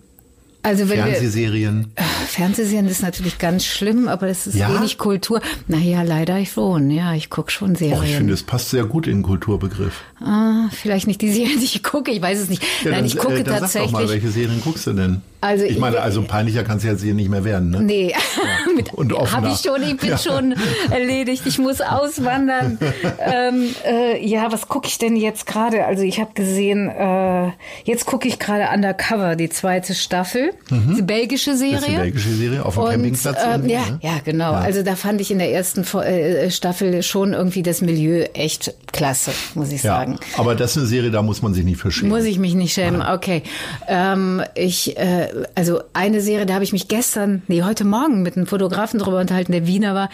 Also wenn wir, Fernsehserien? Fernsehserien ist natürlich ganz schlimm, aber das ist Ja? wenig Kultur. Naja, leider schon. Ja, ich gucke schon Serien. Oh, ich finde, es passt sehr gut in den Kulturbegriff. ah, vielleicht nicht die Serien, die ich gucke. Ich weiß es nicht. Ja, Nein, dann, ich gucke äh, dann tatsächlich. Sag doch mal, welche Serien guckst du denn? Also ich meine, also peinlicher kann es jetzt hier nicht mehr werden, ne? Nee, mit, und habe ich schon, ich bin Ja. schon erledigt, ich muss auswandern. ähm, äh, ja, was gucke ich denn jetzt gerade? Also ich habe gesehen, äh, jetzt gucke ich gerade Undercover, die zweite Staffel, die belgische Serie. Das ist die belgische Serie auf dem Campingplatz Ähm, ja, ne? ja, genau. Also da fand ich in der ersten Fo- äh, Staffel schon irgendwie das Milieu echt klasse, muss ich Ja, sagen. aber das ist eine Serie, da muss man sich nicht für schämen. Muss ich mich nicht schämen, okay. Ähm, ich, äh, also eine Serie, da habe ich mich gestern, nee, heute Morgen mit einem Fotografen drüber unterhalten, der Wiener war,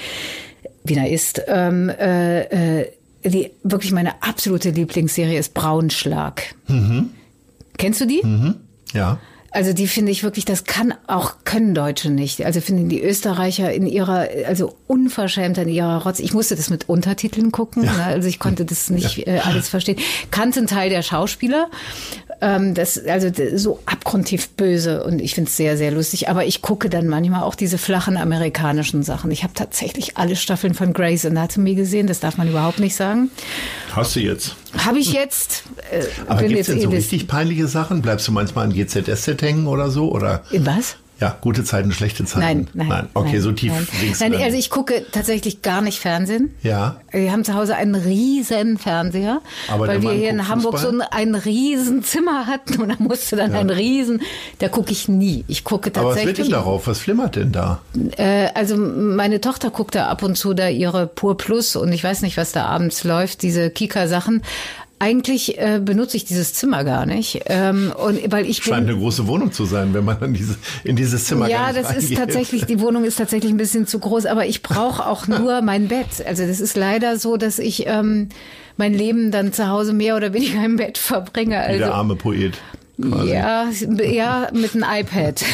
Wiener ist, ähm, äh, äh, die wirklich meine absolute Lieblingsserie ist Braunschlag. Kennst du die? Ja. Also die finde ich wirklich, das kann auch können Deutsche nicht. Also finden die Österreicher in ihrer, also unverschämt in ihrer Rotz. Ich musste das mit Untertiteln gucken, ne? also ich konnte das nicht äh, alles verstehen. Kannte einen Teil der Schauspieler, ähm, das also so abgrundtief böse und ich finde es sehr sehr lustig. Aber ich gucke dann manchmal auch diese flachen amerikanischen Sachen. Ich habe tatsächlich alle Staffeln von Grey's Anatomy gesehen. Das darf man überhaupt nicht sagen. Hast du jetzt. Habe ich jetzt. Äh, Aber gibt es denn so eh richtig peinliche Sachen? Bleibst du manchmal an GZSZ hängen oder so? Oder In was? Ja, gute Zeiten, schlechte Zeiten? Nein, nein. Nein. Okay, nein, so tief links. Nein, also ich gucke tatsächlich gar nicht Fernsehen. Ja. Wir haben zu Hause einen riesen Fernseher, Aber weil wir hier in Hamburg so Fußball? ein, ein riesen Zimmer hatten und da musste dann ein riesen, da gucke ich nie. Ich gucke Aber was wird tatsächlich. denn darauf? Was flimmert denn da? Äh, also meine Tochter guckt da ab und zu da ihre Pur Plus und ich weiß nicht, was da abends läuft, diese Kika-Sachen. Eigentlich äh, benutze ich dieses Zimmer gar nicht, ähm, und weil ich bin Scheint eine große Wohnung zu sein, wenn man in, diese, in dieses Zimmer ja, das ist reingeht. tatsächlich, die Wohnung ist tatsächlich ein bisschen zu groß, aber ich brauche auch nur mein Bett. Also das ist leider so, dass ich ähm, mein Leben dann zu Hause mehr oder weniger im Bett verbringe. Wie der Also arme Poet. Quasi. ja, ja, mit einem iPad.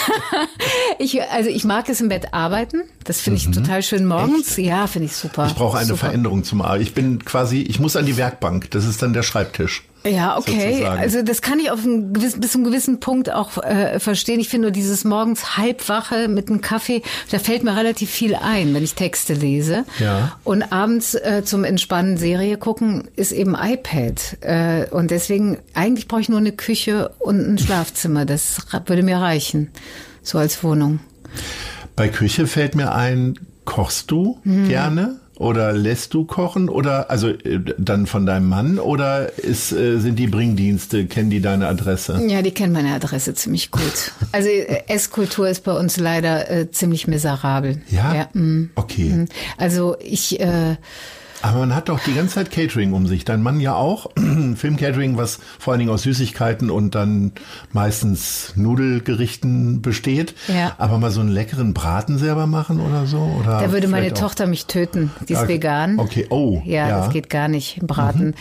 ich, also ich mag es im Bett arbeiten. Das finde ich total schön morgens. Ja, finde ich super. Mhm. Ich brauche eine super. Veränderung zum Arbeit. Ich bin quasi, ich muss an die Werkbank. Das ist dann der Schreibtisch. Ja, okay. sozusagen. Also das kann ich auf einen gewissen, bis zu einem gewissen Punkt auch äh, verstehen. Ich finde nur dieses morgens halbwache mit einem Kaffee, da fällt mir relativ viel ein, wenn ich Texte lese. Ja. Und abends äh, zum Entspannen Serie gucken ist eben iPad. Äh, und deswegen, eigentlich brauche ich nur eine Küche und ein Schlafzimmer. Das würde mir reichen, so als Wohnung. Bei Küche fällt mir ein, kochst du Mhm. gerne? Oder lässt du kochen? Oder also äh, dann von deinem Mann? Oder ist, äh, sind die Bringdienste, kennen die deine Adresse? Ja, die kennen meine Adresse ziemlich gut. Also äh, Esskultur ist bei uns leider äh, ziemlich miserabel. Ja? ja mm. Okay. Also ich... Äh, Aber man hat doch die ganze Zeit Catering um sich. Dein Mann ja auch. Filmcatering, was vor allen Dingen aus Süßigkeiten und dann meistens Nudelgerichten besteht. Ja. Aber mal so einen leckeren Braten selber machen oder so? Oder Da würde meine Tochter mich töten. Die ist Okay. vegan. Okay, oh, Ja, ja. das geht gar nicht Braten.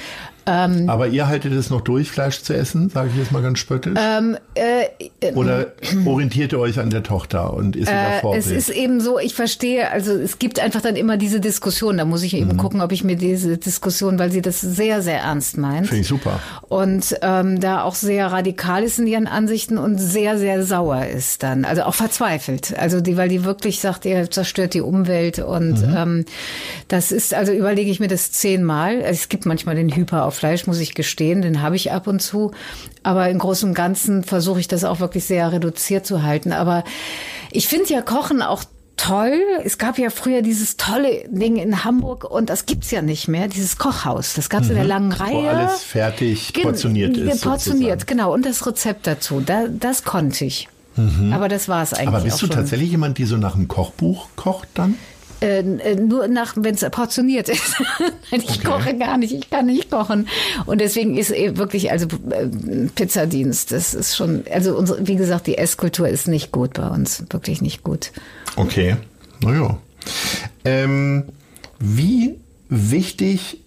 Ähm, Aber ihr haltet es noch durch, Fleisch zu essen, sage ich jetzt mal ganz spöttisch? ähm, äh, äh, Oder orientiert ihr euch an der Tochter und ist sie da äh, Vorbild? es ist eben so, ich verstehe, also es gibt einfach dann immer diese Diskussion. Da muss ich eben gucken, ob ich mir diese Diskussion, weil sie das sehr, sehr ernst meint. Finde ich super. Und ähm, da auch sehr radikal ist in ihren Ansichten und sehr, sehr sauer ist dann. Also auch verzweifelt. Also die, weil die wirklich sagt, ihr zerstört die Umwelt. Und ähm, das ist, also überlege ich mir das zehnmal. Es gibt manchmal den Hyper auf Fleisch, muss ich gestehen, den habe ich ab und zu. Aber im Großen und Ganzen versuche ich das auch wirklich sehr reduziert zu halten. Aber ich finde ja Kochen auch toll. Es gab ja früher dieses tolle Ding in Hamburg und das gibt's ja nicht mehr, dieses Kochhaus. Das gab's in der langen Reihe. Wo alles fertig Gen- portioniert ist. Portioniert, sozusagen. genau. Und das Rezept dazu, da, das konnte ich. Aber das war es eigentlich Mhm. Aber bist du schon. tatsächlich jemand, die so nach dem Kochbuch kocht dann? Äh, äh, nur nach, wenn es portioniert ist. Ich Okay. koche gar nicht, ich kann nicht kochen. Und deswegen ist eh wirklich, also äh, Pizzadienst, das ist schon, also unsere, wie gesagt, die Esskultur ist nicht gut bei uns, wirklich nicht gut. Okay. Naja. Ähm, wie wichtig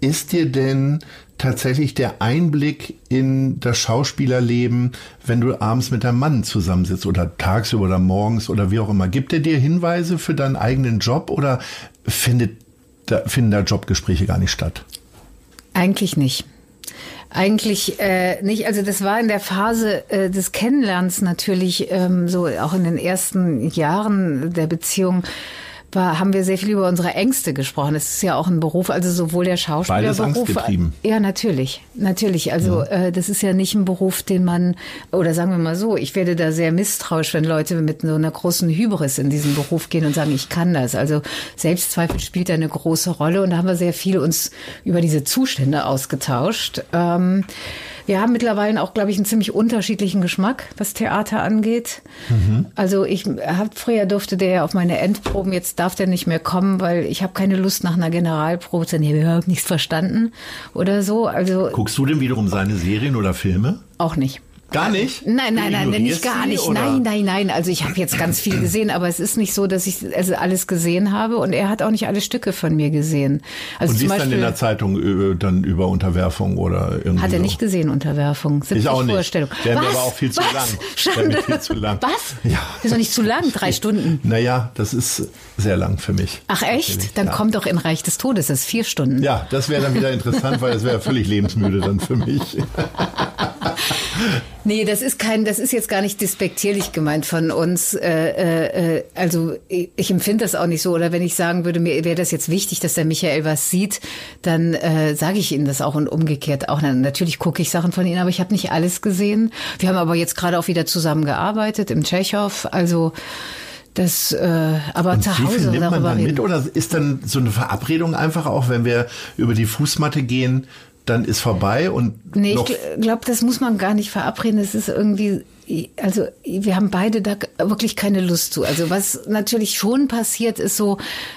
ist dir denn tatsächlich der Einblick in das Schauspielerleben, wenn du abends mit deinem Mann zusammensitzt oder tagsüber oder morgens oder wie auch immer? Gibt er dir Hinweise für deinen eigenen Job oder findet da, finden da Jobgespräche gar nicht statt? Eigentlich nicht. Eigentlich äh, nicht. Also das war in der Phase äh, des Kennenlernens natürlich ähm, so, auch in den ersten Jahren der Beziehung. War, haben wir sehr viel über unsere Ängste gesprochen. Es ist ja auch ein Beruf, also sowohl der Schauspielerberuf. Beides angstgetrieben. Ja, natürlich, natürlich. Also äh, das ist ja nicht ein Beruf, den man oder sagen wir mal so, ich werde da sehr misstrauisch, wenn Leute mit so einer großen Hybris in diesen Beruf gehen und sagen, ich kann das. Also Selbstzweifel spielt da eine große Rolle und da haben wir sehr viel uns über diese Zustände ausgetauscht. Ähm, wir haben mittlerweile auch, glaube ich, einen ziemlich unterschiedlichen Geschmack, was Theater angeht. Also ich hab, früher durfte der ja auf meine Endproben, jetzt darf der nicht mehr kommen, weil ich habe keine Lust nach einer Generalprobe zu habe überhaupt nichts verstanden oder so. Also Guckst du denn wiederum seine Serien oder Filme? auch nicht. Gar nicht? Nein, nein, nein, nicht gar nicht. oder? Nein, nein, nein. Also ich habe jetzt ganz viel gesehen, aber es ist nicht so, dass ich also alles gesehen habe und er hat auch nicht alle Stücke von mir gesehen. Also Und zum ist dann in Beispiel der Zeitung äh, dann über Unterwerfung oder irgendwie hat er so? nicht gesehen, Unterwerfung. 70 Ich auch nicht. Mir Was? aber auch viel zu Was? lang. Schande. viel zu lang. Was? Ja. Ist doch nicht zu lang, drei Stunden. Naja, das ist sehr lang für mich. Ach echt? Dann ja. kommt doch in Reich des Todes, das ist vier Stunden. Ja, das wäre dann wieder interessant, weil das wäre völlig lebensmüde dann für mich. Nee, das ist kein, das ist jetzt gar nicht despektierlich gemeint von uns. Äh, äh, also ich, ich empfinde das auch nicht so. Oder wenn ich sagen würde, mir wäre das jetzt wichtig, dass der Michael was sieht, dann äh, sage ich Ihnen das auch und umgekehrt auch. Na, natürlich gucke ich Sachen von Ihnen, aber ich habe nicht alles gesehen. Wir haben aber jetzt gerade auch wieder zusammengearbeitet im Tschechow. Also das, äh, aber Und zu Hause nimmt man darüber dann reden. mit? Oder ist dann so eine Verabredung einfach auch, wenn wir über die Fußmatte gehen, dann ist vorbei und Nee, ich glaube, das muss man gar nicht verabreden. Es ist irgendwie, also wir haben beide da wirklich keine Lust zu. Also was natürlich schon passiert, ist so,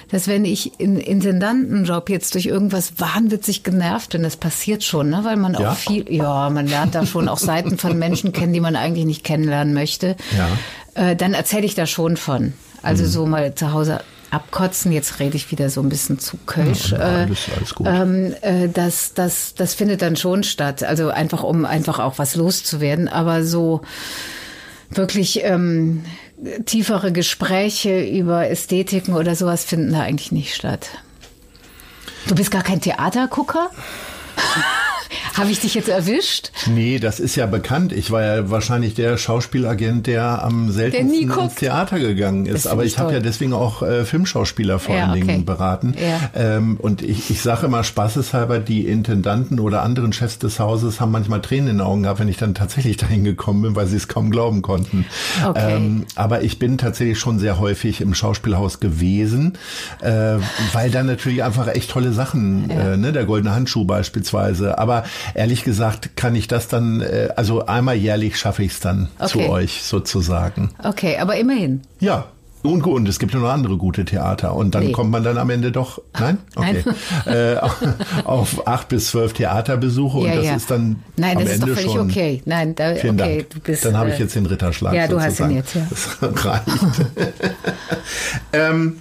dass wenn ich in Intendantenjob jetzt durch irgendwas wahnwitzig genervt bin, das passiert schon, ne? weil man Ja? auch viel, ja, man lernt da schon auch Seiten von Menschen kennen, die man eigentlich nicht kennenlernen möchte. Ja. Äh, dann erzähle ich da schon von. Also Mhm. so mal zu Hause abkotzen. Jetzt rede ich wieder so ein bisschen zu Kölsch. Ja, äh, alles- alles ähm, äh, das, das, das findet dann schon statt. Also einfach, um einfach auch was loszuwerden. Aber so wirklich ähm, tiefere Gespräche über Ästhetiken oder sowas finden da eigentlich nicht statt. Du bist gar kein Theatergucker? Habe ich dich jetzt erwischt? Nee, das ist ja bekannt. Ich war ja wahrscheinlich der Schauspielagent, der am seltensten nie ins. Theater gegangen ist. Das Aber ich habe ja deswegen auch äh, Filmschauspieler vor Ja, allen Dingen okay. beraten. Ja. Ähm, und ich, ich sage immer spaßeshalber, die Intendanten oder anderen Chefs des Hauses haben manchmal Tränen in den Augen gehabt, wenn ich dann tatsächlich dahin gekommen bin, weil sie es kaum glauben konnten. Okay. Ähm, aber ich bin tatsächlich schon sehr häufig im Schauspielhaus gewesen, äh, weil da natürlich einfach echt tolle Sachen, äh, ne, der goldene Handschuh beispielsweise. Aber ehrlich gesagt kann ich das dann, äh, also einmal jährlich schaffe ich es dann zu Okay. euch sozusagen. Okay, aber immerhin. Ja. Und, und es gibt ja noch andere gute Theater. Und dann Nee. kommt man dann am Ende doch, nein? Okay. äh, auf acht bis zwölf Theaterbesuche und Ja, das ja. ist dann Nein, am das ist Ende doch völlig schon. okay. Nein, da, Vielen okay, Dank. du bist. dann habe ich äh, jetzt den Ritterschlag Ja, du hast ihn sozusagen. jetzt, ja. Das reicht. ähm,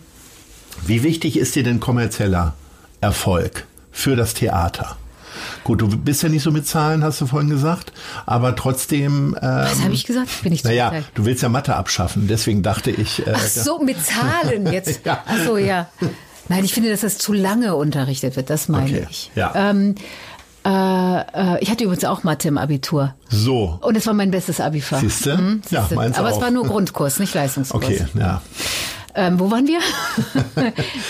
wie wichtig ist dir denn kommerzieller Erfolg für das Theater? Gut, du bist ja nicht so mit Zahlen, hast du vorhin gesagt, aber trotzdem. Ähm, Was habe ich gesagt? Bin ich zu Naja, du willst ja Mathe abschaffen, deswegen dachte ich. Äh, Ach so, mit Zahlen jetzt. Ja. Ach so, ja. Nein, ich finde, dass das zu lange unterrichtet wird. Das meine Okay, ich. ja. Ähm, äh, äh, ich hatte übrigens auch Mathe im Abitur. So. Und es war mein bestes Abifach. Siehste? Mhm, Ja, siehste. meins Aber auch. es war nur Grundkurs, nicht Leistungskurs. Okay, ja. Ähm, wo waren wir?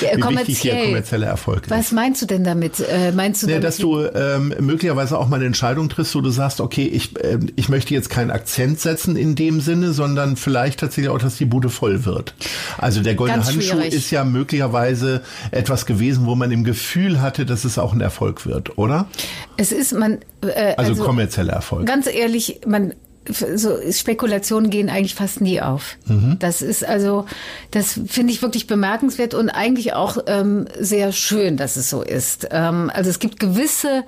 Wie wichtig der kommerzielle Erfolg ist. Was meinst du denn damit? Äh, meinst du damit, dass du ähm, möglicherweise auch mal eine Entscheidung triffst, wo du sagst, okay, ich, ähm, ich möchte jetzt keinen Akzent setzen in dem Sinne, sondern vielleicht tatsächlich auch, dass die Bude voll wird. Also der goldene Ganz Handschuh schwierig. ist ja möglicherweise etwas gewesen, wo man im Gefühl hatte, dass es auch ein Erfolg wird, oder? es ist man äh, Also, kommerzieller Erfolg. Ganz ehrlich, man so Spekulationen gehen eigentlich fast nie auf. Mhm. Das ist also, das finde ich wirklich bemerkenswert und eigentlich auch ähm, sehr schön, dass es so ist. Ähm, also es gibt gewisse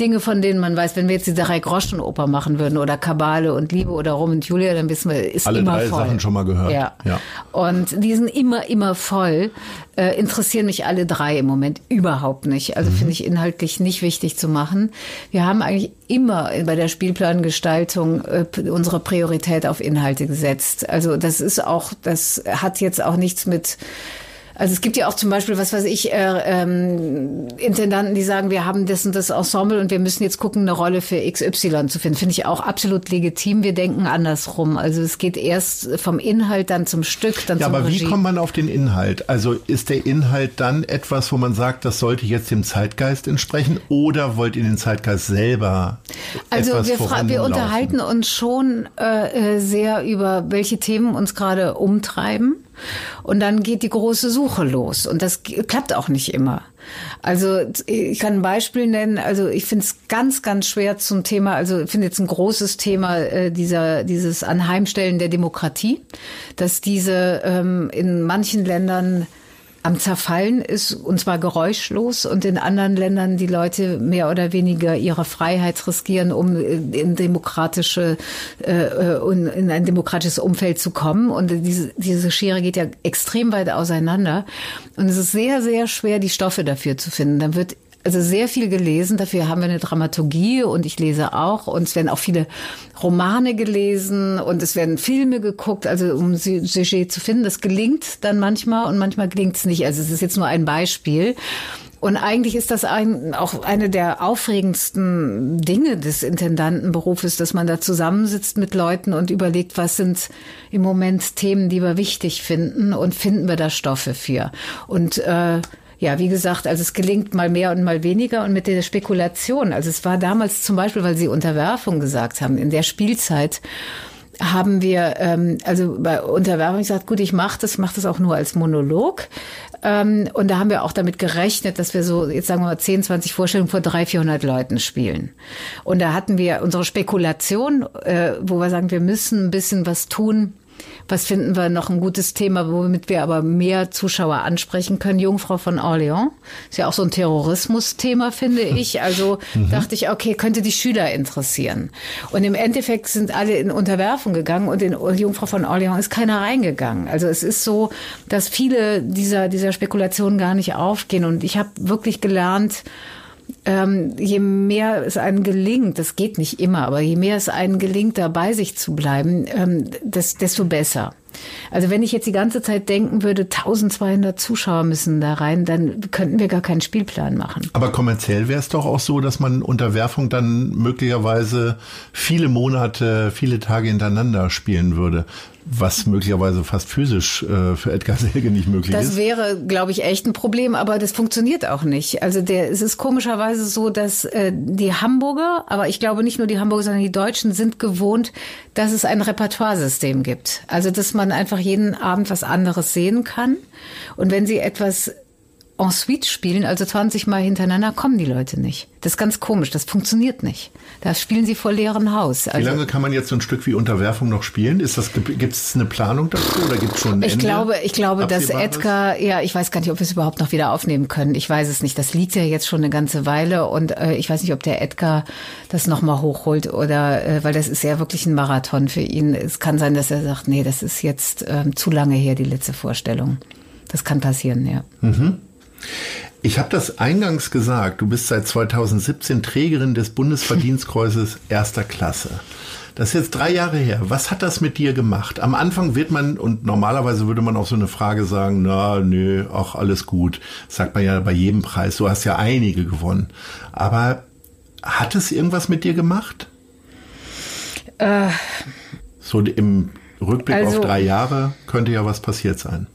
Dinge, von denen man weiß, wenn wir jetzt die drei Groschen Oper machen würden oder Kabale und Liebe oder Rom und Julia, dann wissen wir, ist Alle immer drei voll. Sachen schon mal gehört. Ja. Ja. Und die sind immer, immer voll. Äh, interessieren mich alle drei im Moment überhaupt nicht. Also Mhm. finde ich inhaltlich nicht wichtig zu machen. Wir haben eigentlich immer bei der Spielplangestaltung äh, unsere Priorität auf Inhalte gesetzt. Also das ist auch, das hat jetzt auch nichts mit also es gibt ja auch zum Beispiel, was weiß ich, äh, ähm, Intendanten, die sagen, wir haben das und das Ensemble und wir müssen jetzt gucken, eine Rolle für XY zu finden. Finde ich auch absolut legitim. Wir denken andersrum. Also es geht erst vom Inhalt dann zum Stück, dann Ja, zum aber Regie. wie kommt man auf den Inhalt? Also ist der Inhalt dann etwas, wo man sagt, das sollte jetzt dem Zeitgeist entsprechen oder wollt ihr den Zeitgeist selber Also etwas wir, fra- wir voranlaufen? unterhalten uns schon äh, äh, sehr über, welche Themen uns gerade umtreiben. Und dann geht die große Suche los. Und das klappt auch nicht immer. Also ich kann ein Beispiel nennen. Also ich finde es ganz, ganz schwer zum Thema, also ich finde jetzt ein großes Thema äh, dieser, dieses Anheimstellen der Demokratie, dass diese ähm, in manchen Ländern am Zerfallen ist, und zwar geräuschlos, und in anderen Ländern die Leute mehr oder weniger ihre Freiheit riskieren, um in demokratische äh, in ein demokratisches Umfeld zu kommen. Und diese, diese Schere geht ja extrem weit auseinander. Und es ist sehr, sehr schwer, die Stoffe dafür zu finden. Dann wird also sehr viel gelesen. Dafür haben wir eine Dramaturgie und ich lese auch. Und es werden auch viele Romane gelesen und es werden Filme geguckt, also um Sujet zu finden. Das gelingt dann manchmal und manchmal gelingt es nicht. Also es ist jetzt nur ein Beispiel. Und eigentlich ist das ein, auch eine der aufregendsten Dinge des Intendantenberufes, dass man da zusammensitzt mit Leuten und überlegt, was sind im Moment Themen, die wir wichtig finden und finden wir da Stoffe für. Und äh, ja, wie gesagt, also es gelingt mal mehr und mal weniger und mit der Spekulation. Also es war damals zum Beispiel, weil Sie Unterwerfung gesagt haben, in der Spielzeit haben wir, ähm, also bei Unterwerfung gesagt, gut, ich mache das, mache das auch nur als Monolog. Ähm, und da haben wir auch damit gerechnet, dass wir so, jetzt sagen wir mal, 10, 20 Vorstellungen vor 300, 400 Leuten spielen. Und da hatten wir unsere Spekulation, äh, wo wir sagen, wir müssen ein bisschen was tun, was finden wir noch ein gutes Thema, womit wir aber mehr Zuschauer ansprechen können? Jungfrau von Orléans. Ist ja auch so ein Terrorismus-Thema, finde ich. Also mhm. dachte ich, okay, könnte die Schüler interessieren. Und im Endeffekt sind alle in Unterwerfung gegangen und in Jungfrau von Orléans ist keiner reingegangen. Also es ist so, dass viele dieser, dieser Spekulationen gar nicht aufgehen. Und ich habe wirklich gelernt, ähm, je mehr es einem gelingt, das geht nicht immer, aber je mehr es einem gelingt, da bei sich zu bleiben, ähm, das, desto besser. Also wenn ich jetzt die ganze Zeit denken würde, 1200 Zuschauer müssen da rein, dann könnten wir gar keinen Spielplan machen. Aber kommerziell wäre es doch auch so, dass man Unterwerfung dann möglicherweise viele Monate, viele Tage hintereinander spielen würde was möglicherweise fast physisch äh, für Edgar Selge nicht möglich das ist. Das wäre, glaube ich, echt ein Problem, aber das funktioniert auch nicht. Also der, es ist komischerweise so, dass äh, die Hamburger, aber ich glaube nicht nur die Hamburger, sondern die Deutschen sind gewohnt, dass es ein Repertoiresystem gibt. Also dass man einfach jeden Abend was anderes sehen kann. Und wenn sie etwas en suite spielen, also 20 Mal hintereinander, kommen die Leute nicht. Das ist ganz komisch, das funktioniert nicht. Da spielen sie vor leerem Haus. Also, wie lange kann man jetzt so ein Stück wie Unterwerfung noch spielen? Ist das, gibt es eine Planung dazu oder gibt es schon ein Ich Ende? glaube, ich glaube, dass Edgar, ja, ich weiß gar nicht, ob wir es überhaupt noch wieder aufnehmen können. Ich weiß es nicht. Das liegt ja jetzt schon eine ganze Weile und äh, ich weiß nicht, ob der Edgar das nochmal hochholt oder, äh, weil das ist ja wirklich ein Marathon für ihn. Es kann sein, dass er sagt, nee, das ist jetzt ähm, zu lange her, die letzte Vorstellung. Das kann passieren, ja. Mhm. Ich habe das eingangs gesagt, du bist seit 2017 Trägerin des Bundesverdienstkreuzes erster Klasse. Das ist jetzt drei Jahre her. Was hat das mit dir gemacht? Am Anfang wird man, und normalerweise würde man auf so eine Frage sagen, na, nö, auch alles gut. Das sagt man ja bei jedem Preis. Du hast ja einige gewonnen. Aber hat es irgendwas mit dir gemacht? Äh, so im Rückblick also, auf drei Jahre könnte ja was passiert sein.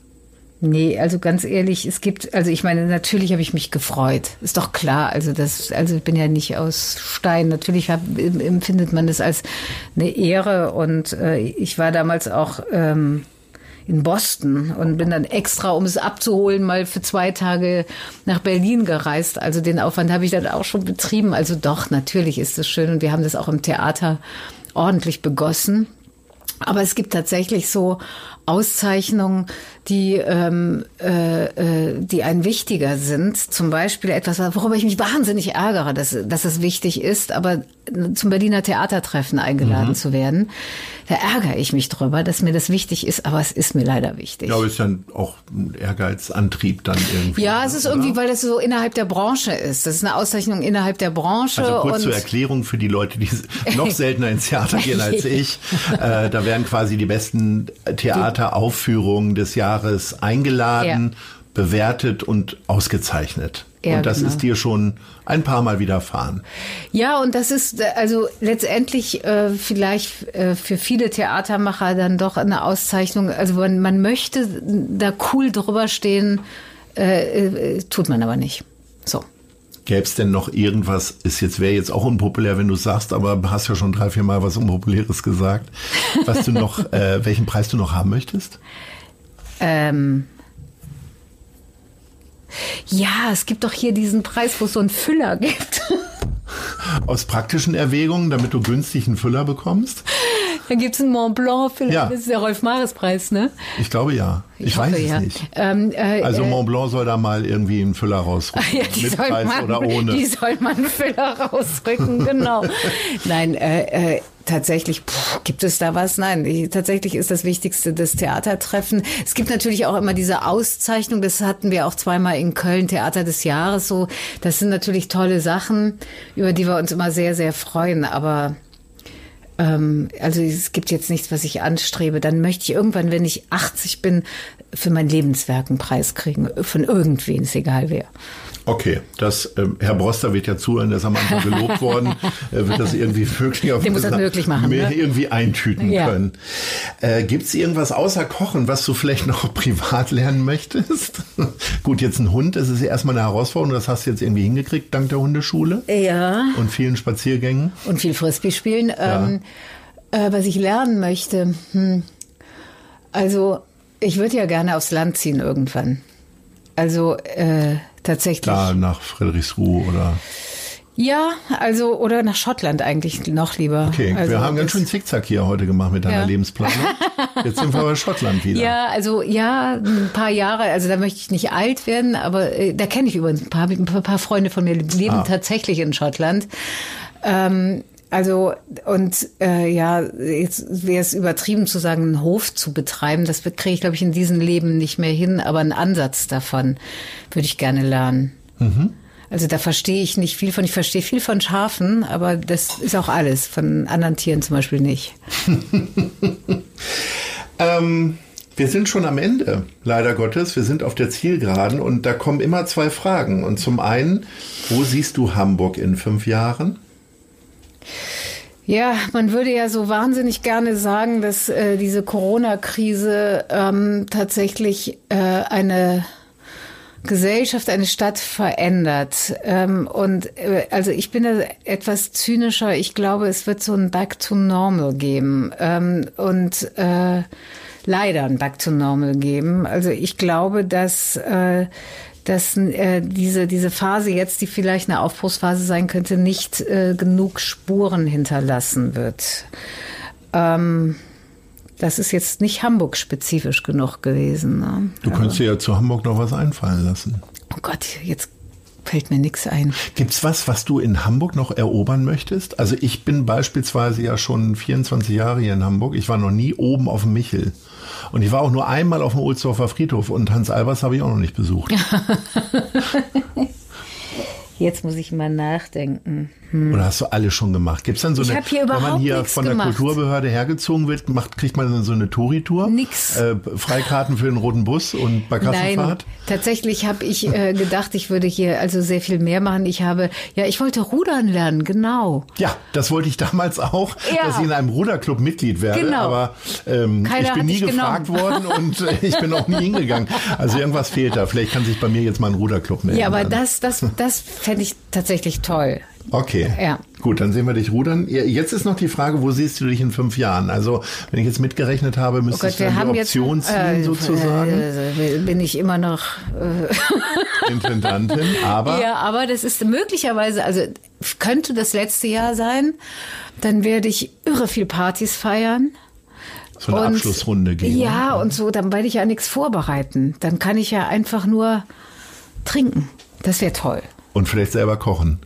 Nee, also ganz ehrlich, es gibt, also ich meine, natürlich habe ich mich gefreut. Ist doch klar. Also das, also ich bin ja nicht aus Stein. Natürlich hab, empfindet man das als eine Ehre und äh, ich war damals auch ähm, in Boston und bin dann extra, um es abzuholen, mal für zwei Tage nach Berlin gereist. Also den Aufwand habe ich dann auch schon betrieben. Also doch, natürlich ist es schön und wir haben das auch im Theater ordentlich begossen. Aber es gibt tatsächlich so Auszeichnungen, die, ähm, äh, äh, die ein wichtiger sind. Zum Beispiel etwas, worüber ich mich wahnsinnig ärgere, dass, dass es wichtig ist, aber zum Berliner Theatertreffen eingeladen mhm. zu werden. Da ärgere ich mich drüber, dass mir das wichtig ist, aber es ist mir leider wichtig. Ja, aber ist dann auch ein Ehrgeizantrieb dann irgendwie. Ja, es ist oder? irgendwie, weil das so innerhalb der Branche ist. Das ist eine Auszeichnung innerhalb der Branche. Also kurz zur Erklärung für die Leute, die noch seltener ins Theater gehen als ich. Äh, da werden quasi die besten Theateraufführungen des Jahres eingeladen, ja. bewertet und ausgezeichnet. Ja, und das genau. ist dir schon ein paar Mal widerfahren. Ja, und das ist also letztendlich äh, vielleicht äh, für viele Theatermacher dann doch eine Auszeichnung. Also man, man möchte da cool drüber stehen, äh, äh tut man aber nicht. So. Gäbe es denn noch irgendwas, ist jetzt, wäre jetzt auch unpopulär, wenn du sagst, aber hast ja schon drei, vier Mal was Unpopuläres gesagt, was du noch, äh, welchen Preis du noch haben möchtest? Ähm, ja, es gibt doch hier diesen Preis, wo es so einen Füller gibt. Aus praktischen Erwägungen, damit du günstig einen Füller bekommst? Dann gibt's einen Mont Blanc vielleicht. Ja. Das ist der Rolf-Mares-Preis, ne? Ich glaube ja. Ich, hoffe, weiß es ja. nicht. Ähm, äh, Also äh, Mont Blanc soll da mal irgendwie einen Füller rausrücken. Ja, die Mit Preis man, oder ohne. Die soll man Füller rausrücken, genau. Nein, äh, äh, tatsächlich, puh, gibt es da was? Nein, ich, tatsächlich ist das Wichtigste das Theatertreffen. Es gibt natürlich auch immer diese Auszeichnung, das hatten wir auch zweimal in Köln, Theater des Jahres so. Das sind natürlich tolle Sachen, über die wir uns immer sehr, sehr freuen, aber ähm, also es gibt jetzt nichts, was ich anstrebe. Dann möchte ich irgendwann, wenn ich 80 bin, für mein Lebenswerk einen Preis kriegen. Von irgendwen, ist egal wer. Okay, das, ähm, Herr Broster wird ja zuhören, der ist am Anfang gelobt worden, er wird das irgendwie möglicherweise Der muss das möglich machen, mehr ne? irgendwie eintüten Ja. können. Äh, Gibt es irgendwas außer Kochen, was du vielleicht noch privat lernen möchtest? Gut, jetzt ein Hund, das ist ja erstmal eine Herausforderung, das hast du jetzt irgendwie hingekriegt dank der Hundeschule Ja. und vielen Spaziergängen. Und viel Frisbee spielen. Ähm, äh, was ich lernen möchte, hm, also ich würde ja gerne aufs Land ziehen irgendwann. Also äh, tatsächlich. Da nach Friedrichsruh oder. Ja, also oder nach Schottland eigentlich noch lieber. Okay, also, wir haben ganz schön Zickzack hier heute gemacht mit deiner Ja. Lebensplanung. Jetzt sind wir bei Schottland wieder. Ja, also ja, ein paar Jahre, also da möchte ich nicht alt werden, aber äh, da kenne ich übrigens ein paar, ein paar Freunde von mir leben Ah. tatsächlich in Schottland. Ähm, also und äh, ja, jetzt wäre es übertrieben zu sagen, einen Hof zu betreiben. Das kriege ich, glaube ich, in diesem Leben nicht mehr hin, aber einen Ansatz davon würde ich gerne lernen. Also da verstehe ich nicht viel von. Ich verstehe viel von Schafen, aber das ist auch alles. Von anderen Tieren zum Beispiel nicht. Ähm, wir sind schon am Ende, leider Gottes. Wir sind auf der Zielgeraden und da kommen immer zwei Fragen. Und zum einen, wo siehst du Hamburg in fünf Jahren? Ja, man würde ja so wahnsinnig gerne sagen, dass äh, diese Corona-Krise ähm, tatsächlich äh, eine Gesellschaft, eine Stadt verändert. Ähm, und äh, also ich bin da etwas zynischer. Ich glaube, es wird so ein Back to Normal geben. Ähm, und äh, leider ein Back to Normal geben. Also ich glaube, dass äh, dass äh, diese diese Phase jetzt, die vielleicht eine Aufbruchsphase sein könnte, nicht äh, genug Spuren hinterlassen wird. Ähm, das ist jetzt nicht Hamburg-spezifisch genug gewesen. Ne? Du könntest dir ja zu Hamburg noch was einfallen lassen. Oh Gott, jetzt fällt mir nichts ein. Gibt's was, was du in Hamburg noch erobern möchtest? Also ich bin beispielsweise ja schon 24 Jahre hier in Hamburg. Ich war noch nie oben auf dem Michel. Und ich war auch nur einmal auf dem Ohlsdorfer Friedhof und Hans Albers habe ich auch noch nicht besucht. Jetzt muss ich mal nachdenken. Oder hast du alle schon gemacht? Gibt's dann so Ich eine, hier wenn man überhaupt hier von der gemacht. Kulturbehörde hergezogen wird, macht, kriegt man dann so eine Touri-Tour? Nix. Äh, Freikarten für den roten Bus und Nein, Barkassenfahrt? tatsächlich habe ich äh, gedacht, ich würde hier also sehr viel mehr machen. Ich habe, ja, ich wollte rudern lernen, genau. Ja, das wollte ich damals auch, Ja. dass ich in einem Ruderclub Mitglied werde. Genau. Aber ähm, Keiner ich bin nie gefragt worden und äh, ich bin auch nie hingegangen. Also irgendwas fehlt da. Vielleicht kann sich bei mir jetzt mal ein Ruderclub melden. Ja, aber dann. das, das, das fände ich tatsächlich toll. Okay. Ja. Gut, dann sehen wir dich rudern. Jetzt ist noch die Frage, wo siehst du dich in fünf Jahren? Also, wenn ich jetzt mitgerechnet habe, Oh Gott, wir du haben die jetzt Option ziehen, sozusagen. Äh, bin ich immer noch. Äh, Intendantin. Aber ja, aber das ist möglicherweise, also könnte das letzte Jahr sein. Dann werde ich irre viel Partys feiern. so eine Und- Abschlussrunde gehen. Ja, und so, dann werde ich ja nichts vorbereiten. Dann kann ich ja einfach nur trinken. Das wäre toll. Und vielleicht selber kochen.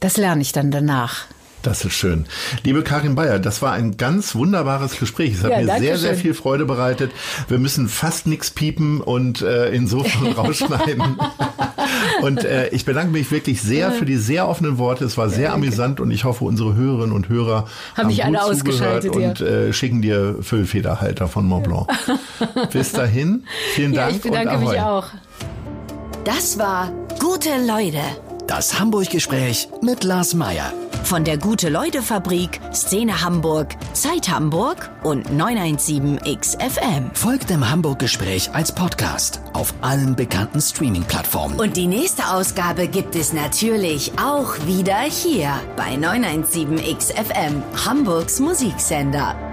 Das lerne ich dann danach. Das ist schön. Liebe Karin Bayer, das war ein ganz wunderbares Gespräch. Es hat Ja, mir sehr, sehr schön. viel Freude bereitet. Wir müssen fast nichts piepen und äh, insofern rausschneiden. und äh, ich bedanke mich wirklich sehr für die sehr offenen Worte. Es war sehr amüsant und ich hoffe, unsere Hörerinnen und Hörer haben, gut alle ausgeschaltet, und äh, schicken dir Füllfederhalter von Mont Blanc. Bis dahin, vielen Ja, Dank ich bedanke und mich auch. Das war Gute Leute. Das Hamburg-Gespräch mit Lars Meier. Von der Gute-Leute-Fabrik, Szene Hamburg, Zeit Hamburg und 917XFM. Folgt dem Hamburg-Gespräch als Podcast auf allen bekannten Streaming-Plattformen. Und die nächste Ausgabe gibt es natürlich auch wieder hier bei 917XFM, Hamburgs Musiksender.